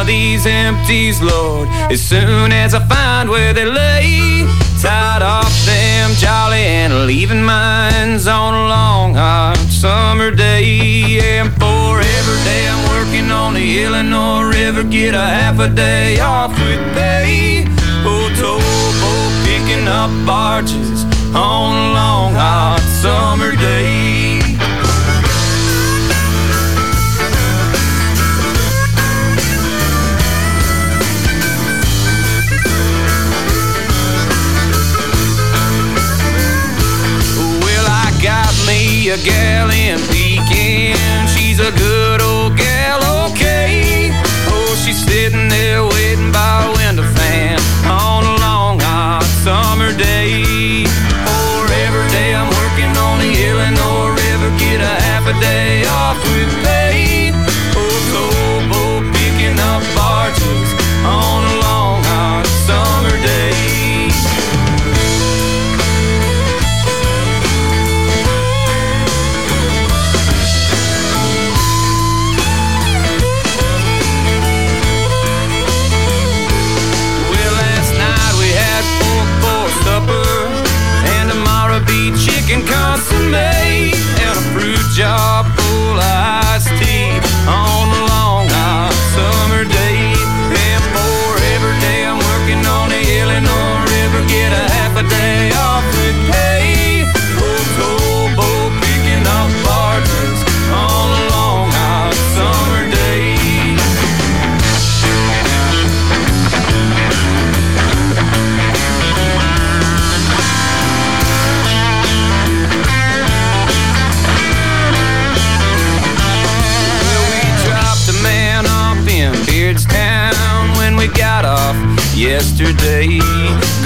These empties, Lord, as soon as I find where they lay. Tied off them jolly and leaving mines on a long hot summer day. And for every day I'm working on the Illinois River, get a half a day off with pay. Oh, towboat picking up barges on a long hot summer day. A gal in Pekin. She's a good old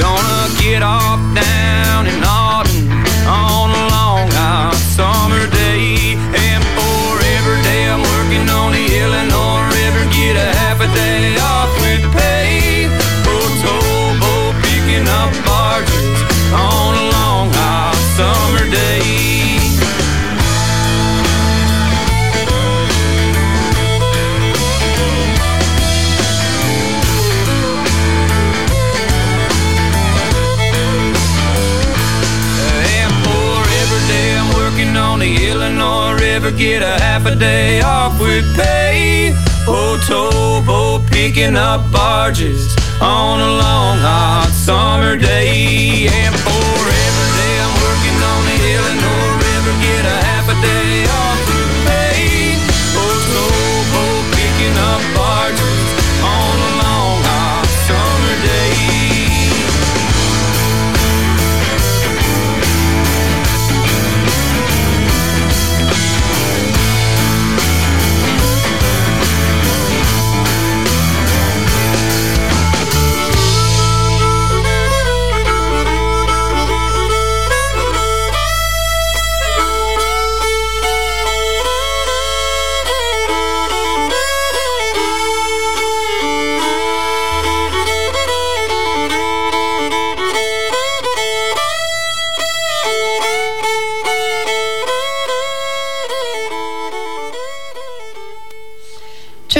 Gonna Oh, towboat picking up barges on a long hot summer day. And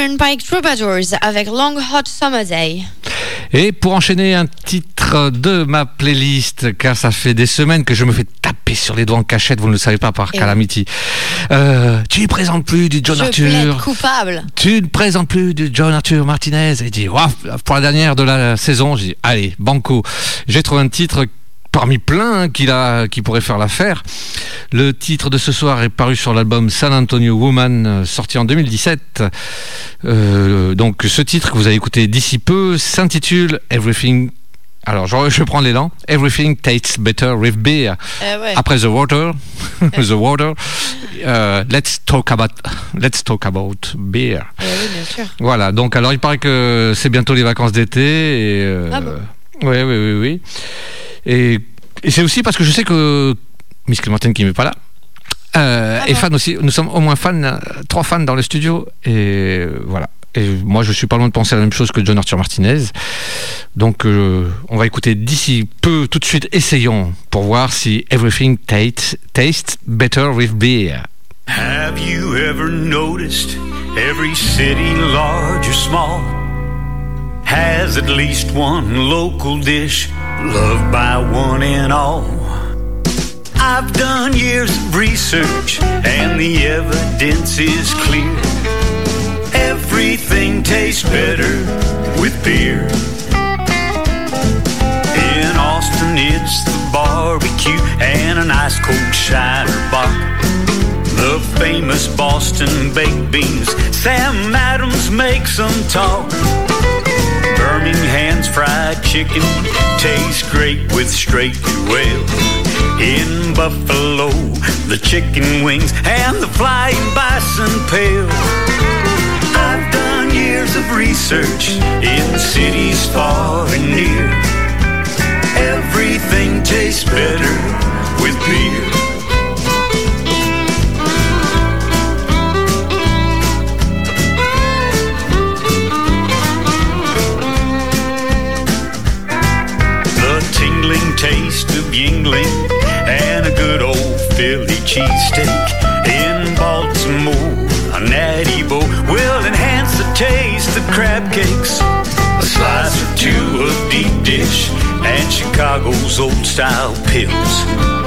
Turnpike Troubadours avec Long Hot Summer Day. Et pour enchaîner un titre de ma playlist, car ça fait des semaines que je me fais taper sur les doigts en cachette, vous ne le savez pas par Et Calamity. Euh, tu ne présentes plus du John Je Arthur. coupable. Tu ne présentes plus du John Arthur Martinez. Et dit, pour la dernière de la saison, j'ai dit, allez, banco. J'ai trouvé un titre parmi plein qu'il a, qui pourrait faire l'affaire. Le titre de ce soir est paru sur l'album San Antonio Woman, euh, sorti en 2017. Euh, donc, ce titre que vous avez écouté d'ici peu s'intitule Everything. Alors, je, je prends l'élan. Everything tastes better with beer. Eh ouais. Après The Water, *laughs* The Water, euh, let's talk about, let's talk about beer. Eh oui, bien sûr. Voilà, donc alors il paraît que c'est bientôt les vacances d'été. Et, euh, Ah bon? Oui, oui, oui, oui. Et, et c'est aussi parce que je sais que Miss Clémentine qui n'est pas là. euh, Ah est bon fan aussi. Nous sommes au moins fans, trois fans dans le studio. Et voilà. Et moi, je suis pas loin de penser à la même chose que John Arthur Martinez. Donc, euh, on va écouter d'ici peu, tout de suite, essayons pour voir si everything tastes, tastes better with beer. Have you ever noticed every city, large or small, has at least one local dish loved by one and all? I've done years of research and the evidence is clear. Everything tastes better with beer. In Austin, it's the barbecue and an ice cold Shiner Bock. The famous Boston baked beans, Sam Adams makes them talk. Birmingham's fried chicken tastes great with straight quail. In Buffalo, the chicken wings and the flying bison pale. I've done years of research in cities far and near. Everything tastes better with beer. Taste of Yingling and a good old Philly cheesesteak in Baltimore. A natty bow will enhance the taste of crab cakes. A slice or two of deep dish and Chicago's old style pills.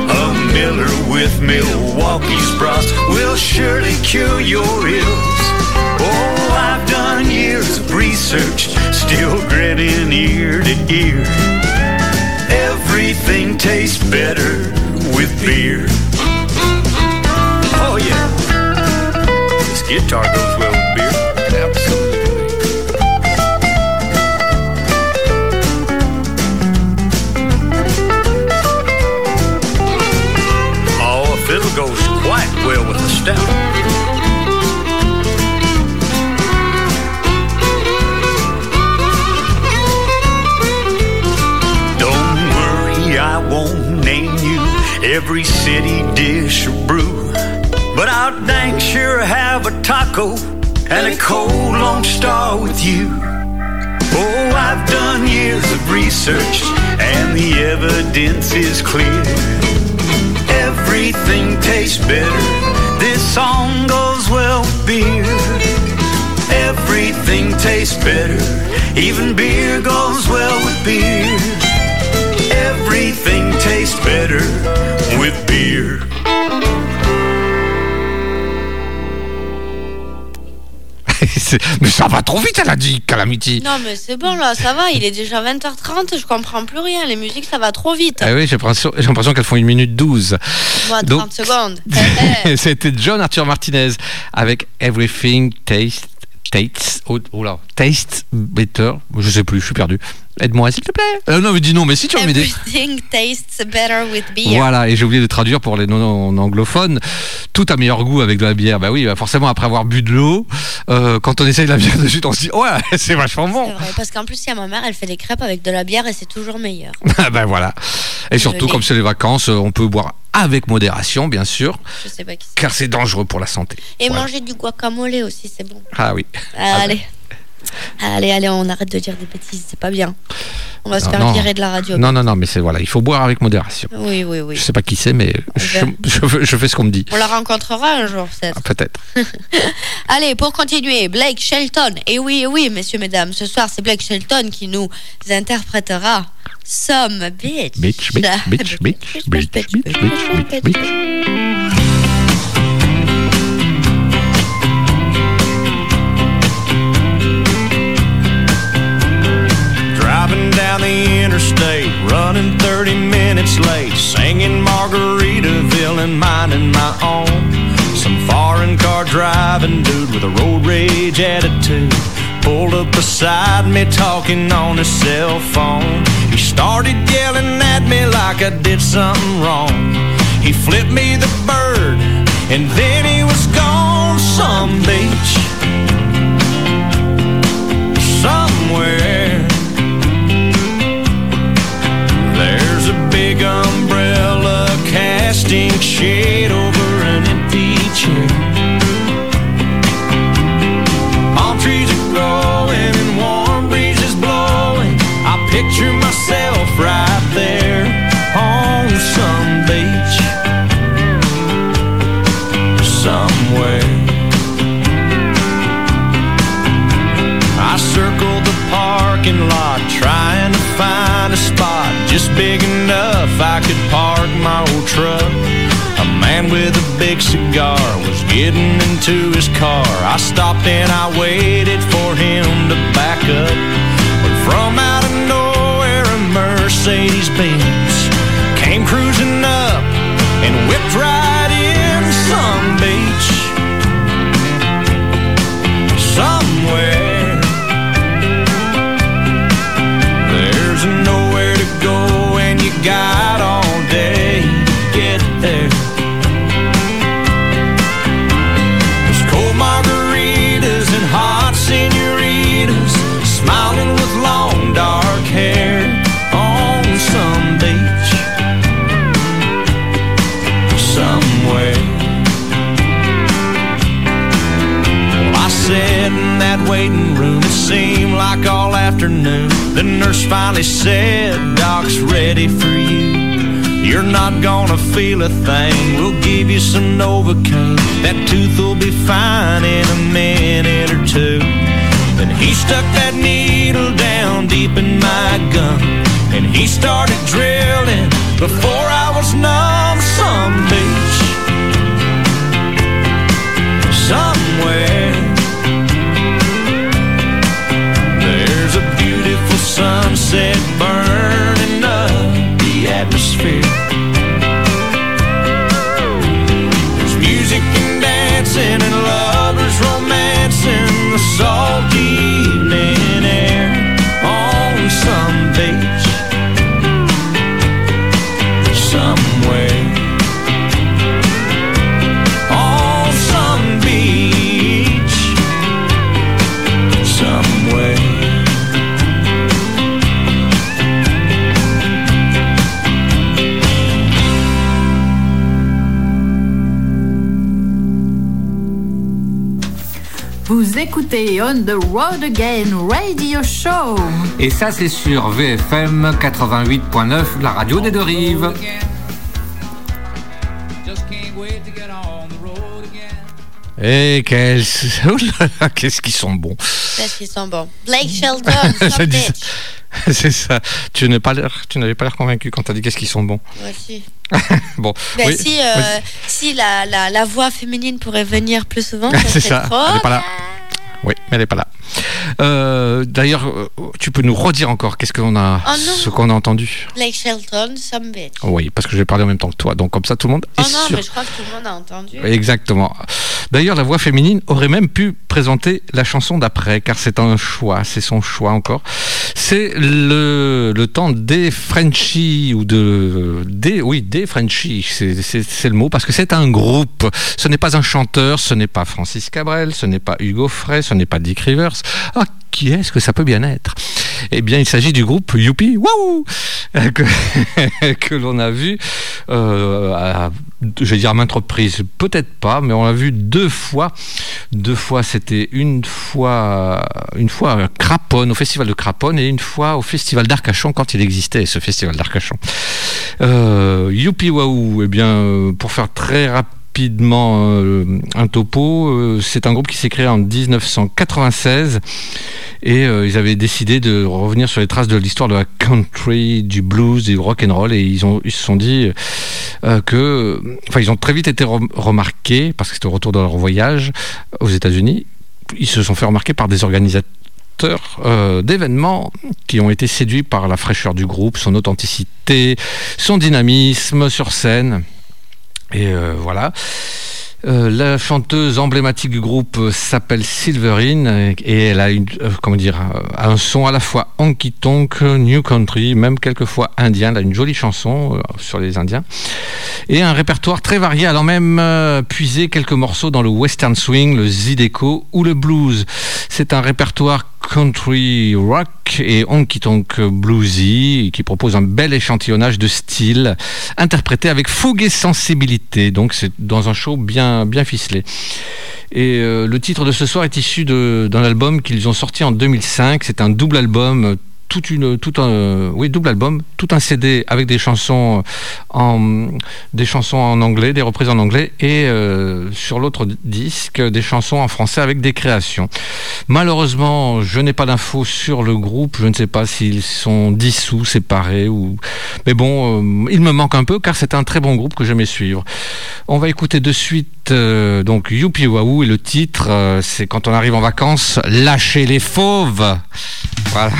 A Miller with Milwaukee's broth will surely cure your ills. Oh, I've done years of research, still grinning ear to ear. Everything tastes better with beer. Oh yeah, this guitar goes well brew. But I'll dang sure have a taco and a cold Lone Star with you. Oh, I've done years of research and the evidence is clear. Everything tastes better. This song goes well with beer. Everything tastes better. Even beer goes well with beer. Mais ça va trop vite, elle a dit, Calamity. Non, mais c'est bon là, ça va, il est déjà 20h30, je comprends plus rien. Les musiques, ça va trop vite. Ah oui, j'ai l'impression qu'elles font une minute 12. Moi, 30 Donc- secondes. *laughs* C'était John Arthur Martinez avec Everything Taste Tastes, oh, oh là, Taste Better. Je sais plus, je suis perdu. Aide-moi, s'il te plaît. Euh, non, mais dis non, mais si tu vas m'aider. Everything tastes better with beer. Voilà, et j'ai oublié de traduire pour les non-anglophones. Tout a meilleur goût avec de la bière. Bah oui, bah forcément, après avoir bu de l'eau, euh, quand on essaye de la bière de suite, on se dit, ouais, *laughs* c'est vachement bon. C'est vrai, parce qu'en plus, il y a ma mère, elle fait des crêpes avec de la bière et c'est toujours meilleur. *laughs* ben voilà. Et surtout, comme c'est les vacances, euh, on peut boire avec modération, bien sûr, Je sais pas qui c'est. car c'est dangereux pour la santé. Et Voilà. manger du guacamole aussi, c'est bon. Ah oui. Allez. Allez, allez, on arrête de dire des bêtises, c'est pas bien. On va se faire virer de la radio. Non, non, non, mais c'est voilà, il faut boire avec modération. Oui, oui, oui. Je sais pas qui c'est, mais je, fais ce qu'on me dit. On la rencontrera un jour, peut-être. Allez, pour continuer, Blake Shelton. Et oui, oui, messieurs, mesdames, ce soir, c'est Blake Shelton qui nous interprétera Some Bitch. Bitch, bitch, bitch, bitch, bitch, bitch, bitch, bitch. bitch, bitch, bitch interstate, running 30 minutes late, singing Margaritaville and minding my own. Some foreign car driving dude with a road rage attitude pulled up beside me, talking on his cell phone. He started yelling at me like I did something wrong. He flipped me the bird, and then he was gone some beach somewhere. Casting shade over an empty chair. Palm trees are growing and warm breezes blowing. I picture myself right there on some beach somewhere. I circled the parking lot trying to find a spot just big enough I could park my old truck. Man with a big cigar was getting into his car. I stopped and I waited for him to back up. But from out of nowhere, a Mercedes Benz came cruising up and whipped right afternoon. The nurse finally said, Doc's ready for you. You're not gonna feel a thing. We'll give you some Novocaine. That tooth will be fine in a minute or two. Then he stuck that needle down deep in my gum. And he started drilling before I was numb. Écoutez On the Road Again Radio Show. Et ça, c'est sur VFM 88.9, la radio des deux rives. Et quels... *laughs* Oh là là, qu'est-ce qu'ils sont bons. Qu'est-ce qu'ils sont bons. Blake Shelton. *laughs* *laughs* C'est ça. Tu n'avais pas l'air, tu n'avais pas l'air convaincu quand t'as dit qu'est-ce qu'ils sont bons. Ouais, si. bon. Ben, oui. si euh, si la, la, la voix féminine pourrait venir plus souvent, ça c'est serait ça. trop Elle est pas là. Oui, mais elle est pas là. Euh, D'ailleurs, euh, tu peux nous redire encore qu'est-ce qu'on a, Oh non. ce qu'on a entendu? Blake Shelton, Some Bitch. Oui, parce que je vais parler en même temps que toi, donc comme ça tout le monde est Oh non, sûr. mais je crois que tout le monde a entendu. Exactement. D'ailleurs, la voix féminine aurait même pu présenter la chanson d'après, car c'est un choix, c'est son choix encore. C'est le, le temps des Frenchies, ou de... Des, oui, des Frenchies, c'est le mot, parce que c'est un groupe. Ce n'est pas un chanteur, ce n'est pas Francis Cabrel, ce n'est pas Hugo Frey, ce n'est pas Dick Rivers. Ah, qui est-ce que ça peut bien être? Eh bien, il s'agit du groupe Youpi, waouh *laughs* que, l'on a vu euh, je vais dire à maintes reprises, peut-être pas, mais on l'a vu deux fois. Deux fois, c'était une fois, une fois à Craponne, au festival de Craponne, et une fois au festival d'Arcachon quand il existait ce festival d'Arcachon. Euh, Youpi Waouh, eh bien, euh, pour faire très rapidement euh, un topo, euh, c'est un groupe qui s'est créé en 1996 et euh, ils avaient décidé de revenir sur les traces de l'histoire de la country, du blues, du rock and roll et ils ont se sont dit que enfin ils ont très vite été rem- remarqués parce que c'était au retour de leur voyage aux États-Unis, ils se sont fait remarquer par des organisateurs d'événements qui ont été séduits par la fraîcheur du groupe, son authenticité, son dynamisme sur scène. Et euh, voilà. Euh, la chanteuse emblématique du groupe s'appelle Silverine et elle a euh, comment dire, un son à la fois honky tonk, new country, même quelquefois indien. Elle a une jolie chanson sur les Indiens et un répertoire très varié, allant même puiser quelques morceaux dans le western swing, le zydeco ou le blues. C'est un répertoire country rock et honky tonk bluesy qui propose un bel échantillonnage de styles interprété avec fougue et sensibilité. Donc c'est dans un show bien bien ficelé. Et euh, le titre de ce soir est issu d'un album qu'ils ont sorti en 2005. C'est un double album. Toute une, tout un, oui, double album, tout un CD avec des chansons en, des chansons en anglais, des reprises en anglais, et euh, sur l'autre disque, des chansons en français avec des créations. Malheureusement, je n'ai pas d'infos sur le groupe. Je ne sais pas s'ils sont dissous, séparés ou. Mais bon, euh, il me manque un peu car c'est un très bon groupe que j'aimais suivre. On va écouter de suite euh, donc Youpi Waouh et le titre, c'est quand on arrive en vacances, lâcher les fauves. Voilà.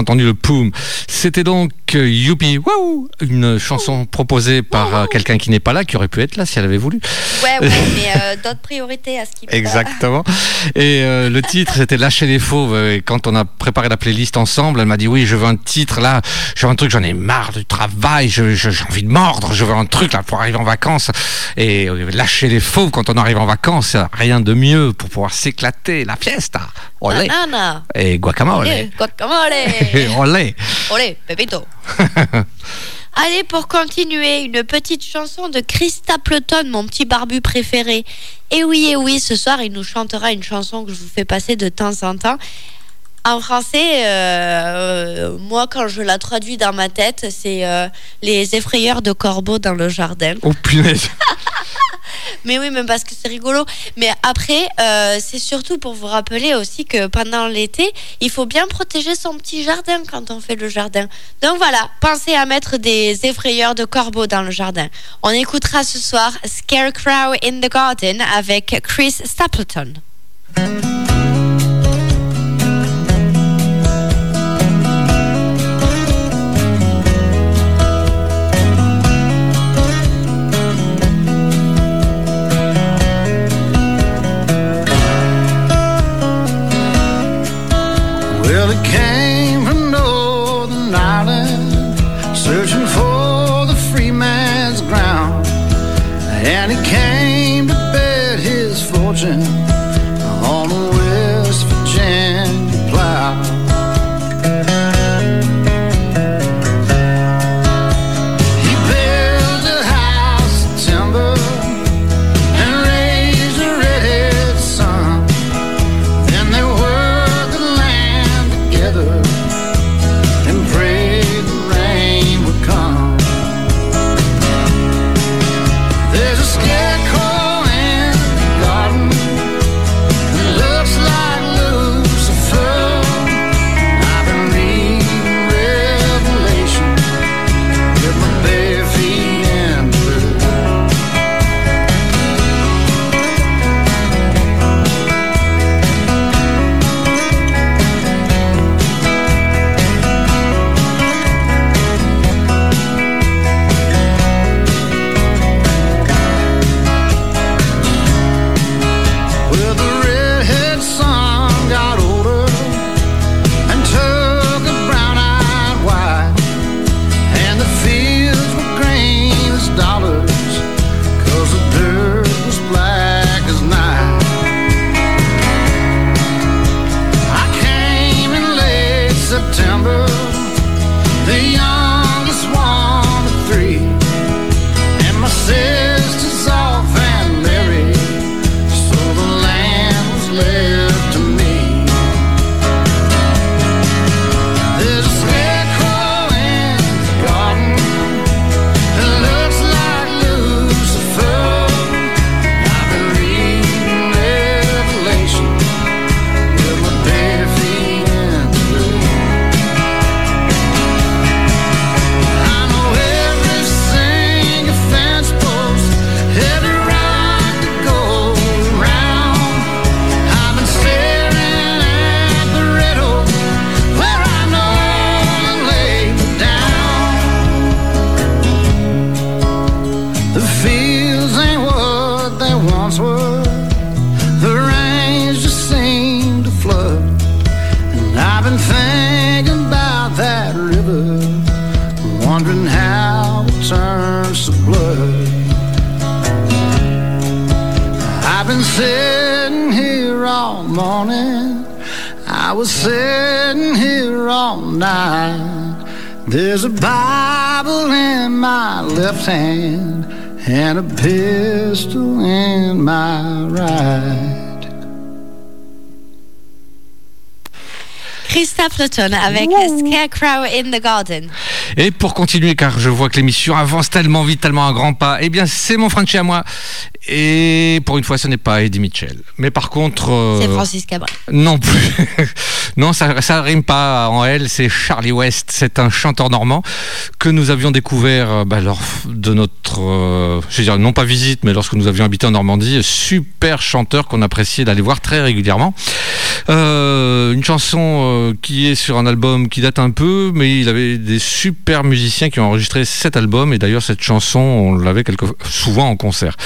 Entendu le poum. C'était donc Youpi Waouh, une chanson proposée par euh, quelqu'un qui n'est pas là, qui aurait pu être là si elle avait voulu. Ouais, ouais, *laughs* mais euh, d'autres priorités à ce qui Exactement. Et euh, le titre, c'était Lâcher les fauves. Et quand on a préparé la playlist ensemble, elle m'a dit oui, je veux un titre là, je veux un truc, j'en ai marre du travail, je- je- j'ai envie de mordre, je veux un truc là pour arriver en vacances. Et euh, lâcher les fauves quand on arrive en vacances, rien de mieux pour pouvoir s'éclater, la fiesta. Olé. Banana. Et guacamole. Olé, guacamole. *laughs* Olé. Olé, Pepito. *laughs* Allez, pour continuer, une petite chanson de Chris Stapleton, mon petit barbu préféré. Et oui, et oui, ce soir, il nous chantera une chanson que je vous fais passer de temps en temps. En français, euh, euh, moi, quand je la traduis dans ma tête, c'est euh, Les effrayeurs de corbeaux dans le jardin. Oh punaise. *laughs* Mais oui, même parce que c'est rigolo. Mais après, euh, c'est surtout pour vous rappeler aussi que pendant l'été, il faut bien protéger son petit jardin quand on fait le jardin. Donc voilà, pensez à mettre des effrayeurs de corbeaux dans le jardin. On écoutera ce soir Scarecrow in the Garden avec Chris Stapleton. imagine. Wondering how it turns to blood. I've been sitting here all morning. I was sitting here all night. There's a Bible in my left hand and a pistol in my right. Christophe Stapleton avec Scarecrow in the Garden. Et pour continuer, car je vois que l'émission avance tellement vite, tellement à grands pas, eh bien c'est mon Frenchy à moi. Et pour une fois, ce n'est pas Eddie Mitchell. Mais par contre... euh, C'est Francis Cabrel. Non plus. *laughs* non, ça, rime pas en elle. C'est Charlie West. C'est un chanteur normand que nous avions découvert euh, bah, lors de notre, euh, je veux dire, non pas visite, mais lorsque nous avions habité en Normandie. Super chanteur qu'on appréciait d'aller voir très régulièrement. Euh, une chanson qui est sur un album qui date un peu, mais il avait des super musiciens qui ont enregistré cet album. Et d'ailleurs, cette chanson, on l'avait souvent en concert.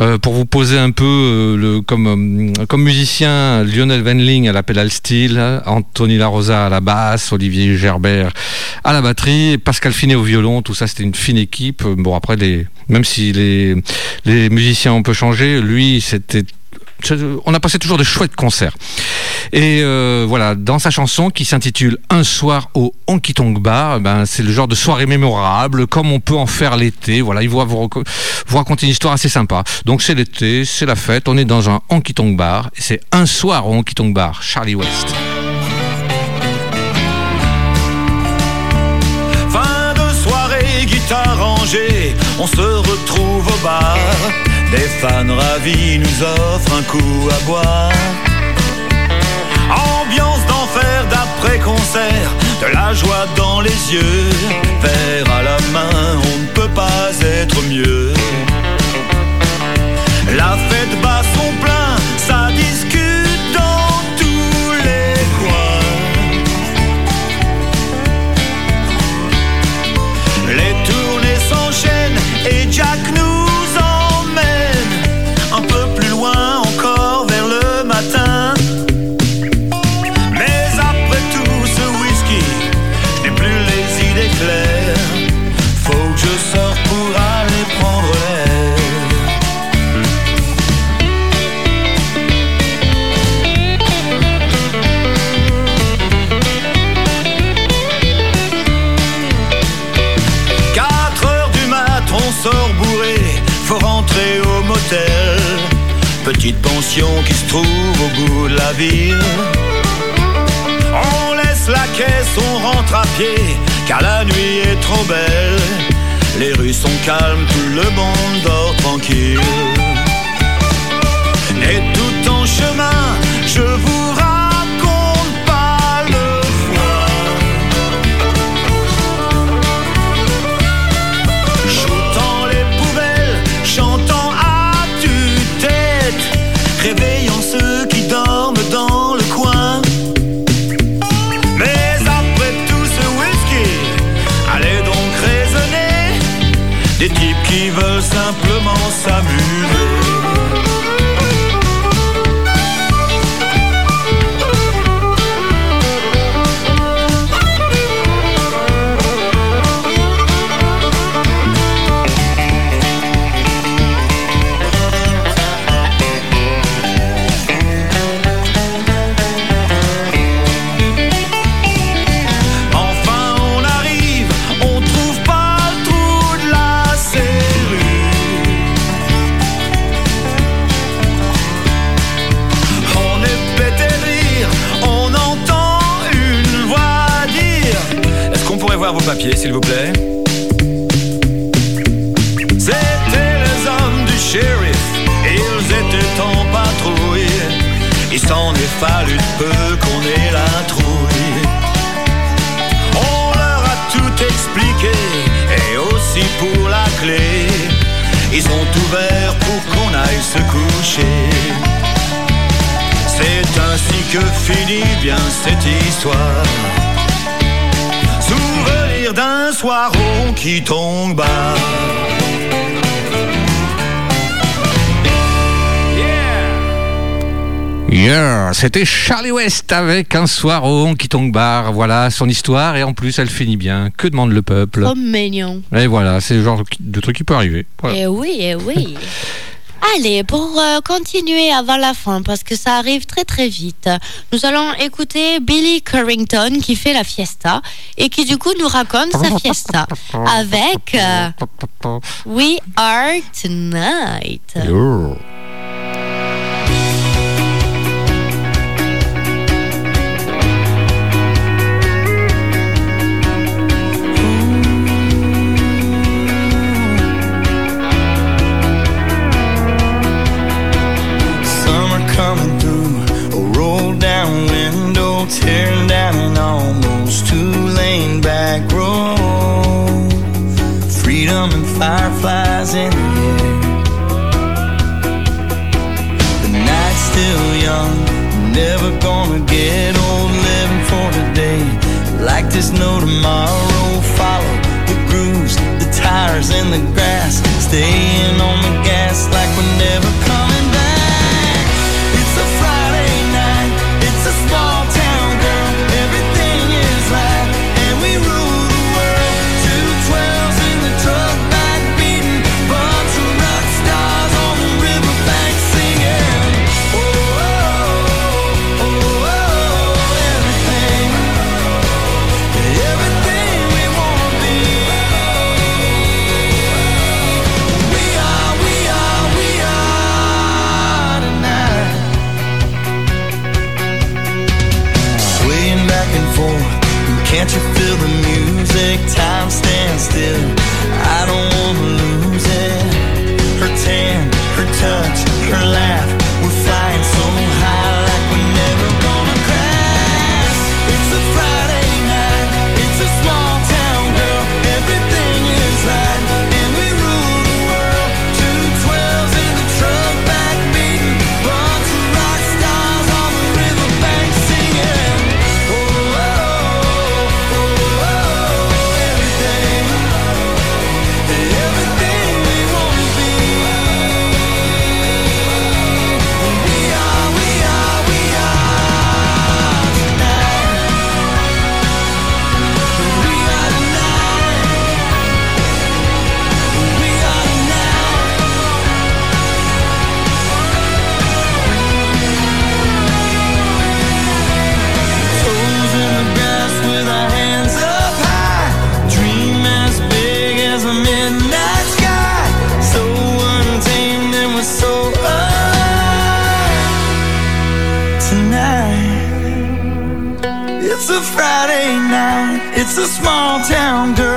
Euh, pour vous poser un peu euh, euh, comme musicien, Lionel Venling à la pédale steel, Anthony Larosa à la basse, Olivier Gerbert à la batterie, Pascal Finet au violon, tout ça c'était une fine équipe. Bon après, même si les, les musiciens ont peu changé, lui c'était on a passé toujours de chouettes concerts. Et euh, voilà, dans sa chanson qui s'intitule Un soir au Honky Tonk Bar, ben, c'est le genre de soirée mémorable, comme on peut en faire l'été. Voilà, il va vous, vous raconter une histoire assez sympa. Donc c'est l'été, c'est la fête, on est dans un Honky Tonk Bar, et c'est Un soir au Honky Tonk Bar, Charlie West. Fin de soirée, guitare rangée, on se retrouve au bar. Des fans ravis nous offrent un coup à boire. Ambiance d'enfer d'après-concert, de la joie dans les yeux. Verre à la main, on ne peut pas être mieux. La fête bat son plein, ça discute Qui se trouve au bout de la ville. On laisse la caisse, on rentre à pied, car la nuit est trop belle. Les rues sont calmes, tout le monde dort tranquille. S'il vous plaît qui tombe bas. Yeah, c'était Charlie West avec un soir au Honky Tonk Bar. Voilà son histoire et en plus elle finit bien. Que demande le peuple? Oh, mignon. Et voilà, c'est le genre de truc qui peut arriver. Voilà. Eh oui, eh oui. *laughs* Allez, pour euh, continuer avant la fin, parce que ça arrive très très vite, nous allons écouter Billy Currington qui fait la fiesta et qui du coup nous raconte sa fiesta *laughs* avec euh, We Are Tonight. Yo. Fireflies in the air. The night's still young, never gonna get old living for today. Like there's no tomorrow, follow the grooves, the tires and the grass, staying on the gas like we're never coming can't you feel the music? Time stands still. It's a small town girl.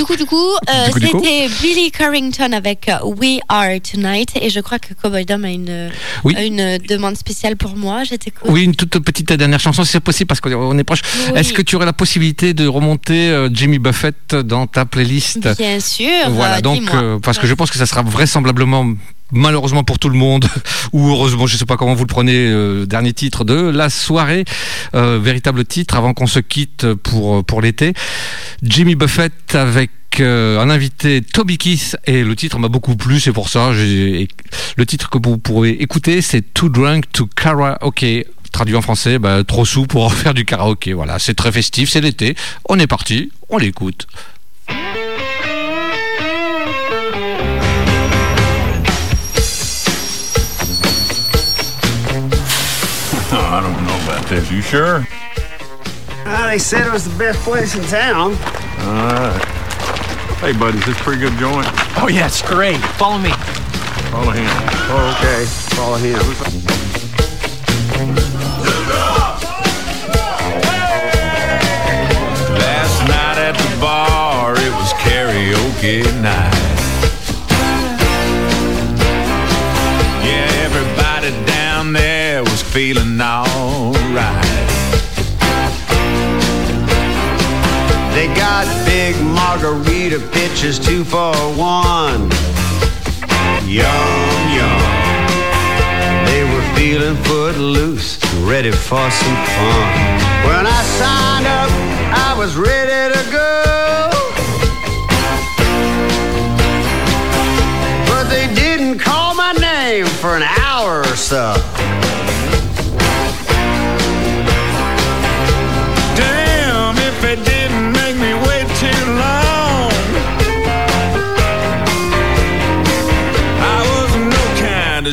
Du coup, du coup, euh, Du coup, du coup. c'était Billy Carrington avec euh, We Are Tonight et je crois que Cowboy Dom a une, Oui. une demande spéciale pour moi. T'écoute. Oui, une toute petite dernière chanson, si c'est possible, parce qu'on est proche. Oui. Est-ce que tu aurais la possibilité de remonter euh, Jimmy Buffett dans ta playlist? Bien sûr. Voilà, donc euh, parce que je pense que ça sera vraisemblablement malheureusement pour tout le monde *laughs* ou heureusement je sais pas comment vous le prenez euh, dernier titre de la soirée. Euh, véritable titre avant qu'on se quitte pour pour l'été. Jimmy Buffett avec euh, un invité Toby Keith et le titre m'a beaucoup plu c'est pour ça le titre que vous pourrez écouter c'est Too Drunk to Karaoke. Traduit en français bah, trop sous pour *laughs* faire du karaoké voilà c'est très festif c'est l'été on est parti on l'écoute this. You sure? Ah, they said it was the best place in town. All right. Hey, buddy, is this a pretty good joint? Oh, yeah, it's great. Follow me. Follow him. Oh, okay. Follow him. Last night at the bar, it was karaoke night. Yeah, everybody down there was feeling alright. big margarita pitches two for one. Yum, yum. They were feeling footloose, ready for some fun. When I signed up, I was ready to go. But they didn't call my name for an hour or so.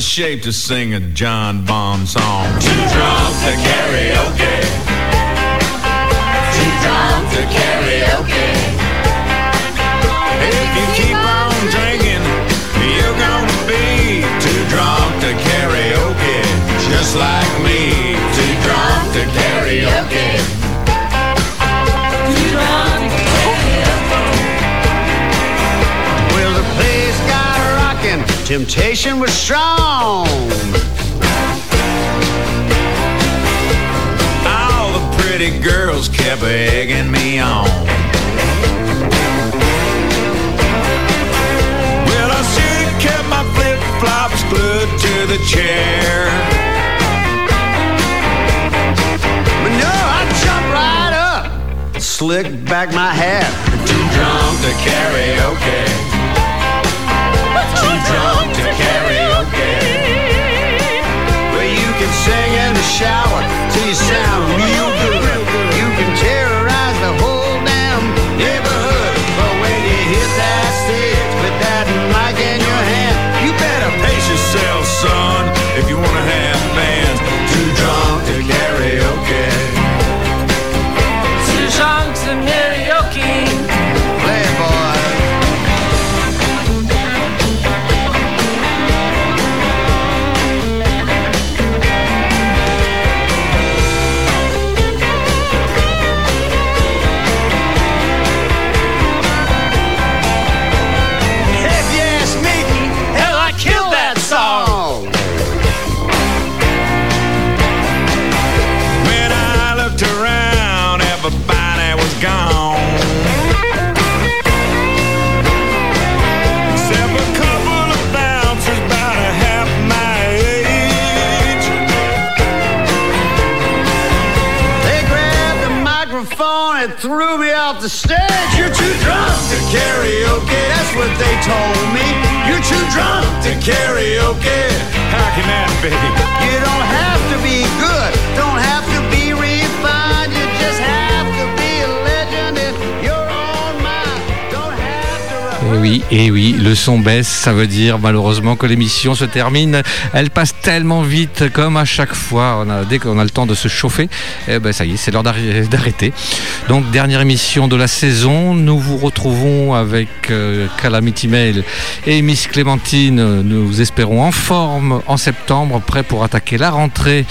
Shape to sing a John Bonham song. Too drunk to karaoke. Too drunk to karaoke. If you keep on drinking, you're gonna be too drunk to karaoke. Just like temptation was strong. All the pretty girls kept egging me on. Well, I should have kept my flip flops glued to the chair. But no, I jumped right up, slicked back my hat. Too drunk to karaoke. Too drunk to karaoke. Well, you can sing in the shower till you sound real good. Karaoke. That's what they told me. You're too drunk to karaoke. How can that be? You don't have to be good. Don't have Et oui, et oui, le son baisse, ça veut dire malheureusement que l'émission se termine. Elle passe tellement vite, comme à chaque fois. Dès qu'on a le temps de se chauffer, eh ben ça y est, c'est l'heure d'arrêter. Donc dernière émission de la saison. Nous vous retrouvons avec euh, Calamity Mail et Miss Clémentine. Nous espérons en forme en septembre, prêts pour attaquer la rentrée.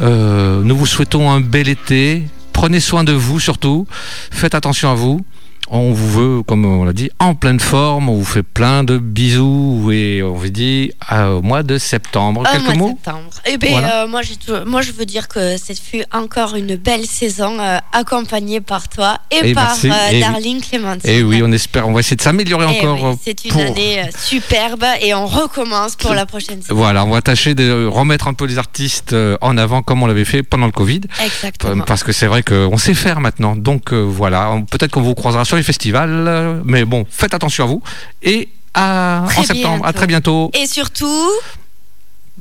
Euh, nous vous souhaitons un bel été. Prenez soin de vous surtout. Faites attention à vous. On vous veut, comme on l'a dit, en pleine forme. On vous fait plein de bisous et on vous dit au mois de septembre. Quelques mois mots septembre. Eh ben, Voilà. euh, moi, moi, je veux dire que cette fut encore une belle saison euh, accompagnée par toi et Eh, par merci. euh, Eh oui. Darling Clémentine. Et oui, on espère, on va essayer de s'améliorer Eh encore. oui, c'est une pour- année superbe et on recommence pour la prochaine saison. Voilà, on va tâcher de remettre un peu les artistes en avant comme on l'avait fait pendant le Covid. Exactement. Parce que c'est vrai qu'on sait faire maintenant. Donc voilà, peut-être qu'on vous croisera sur les festivals. euh, mais bon, faites attention à vous. Et à, Très en septembre, à bientôt. très bientôt. Et surtout,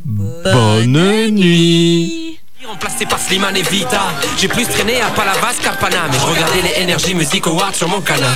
Bonne nuit. Remplacé par Slimane et Vita J'ai plus traîné à Palavas qu'à Paname Et je regardais les Energy Music Awards sur mon canal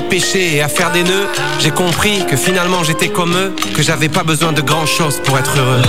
à pêcher et à faire des nœuds. J'ai compris que finalement j'étais comme eux Que j'avais pas besoin de grand chose pour être heureux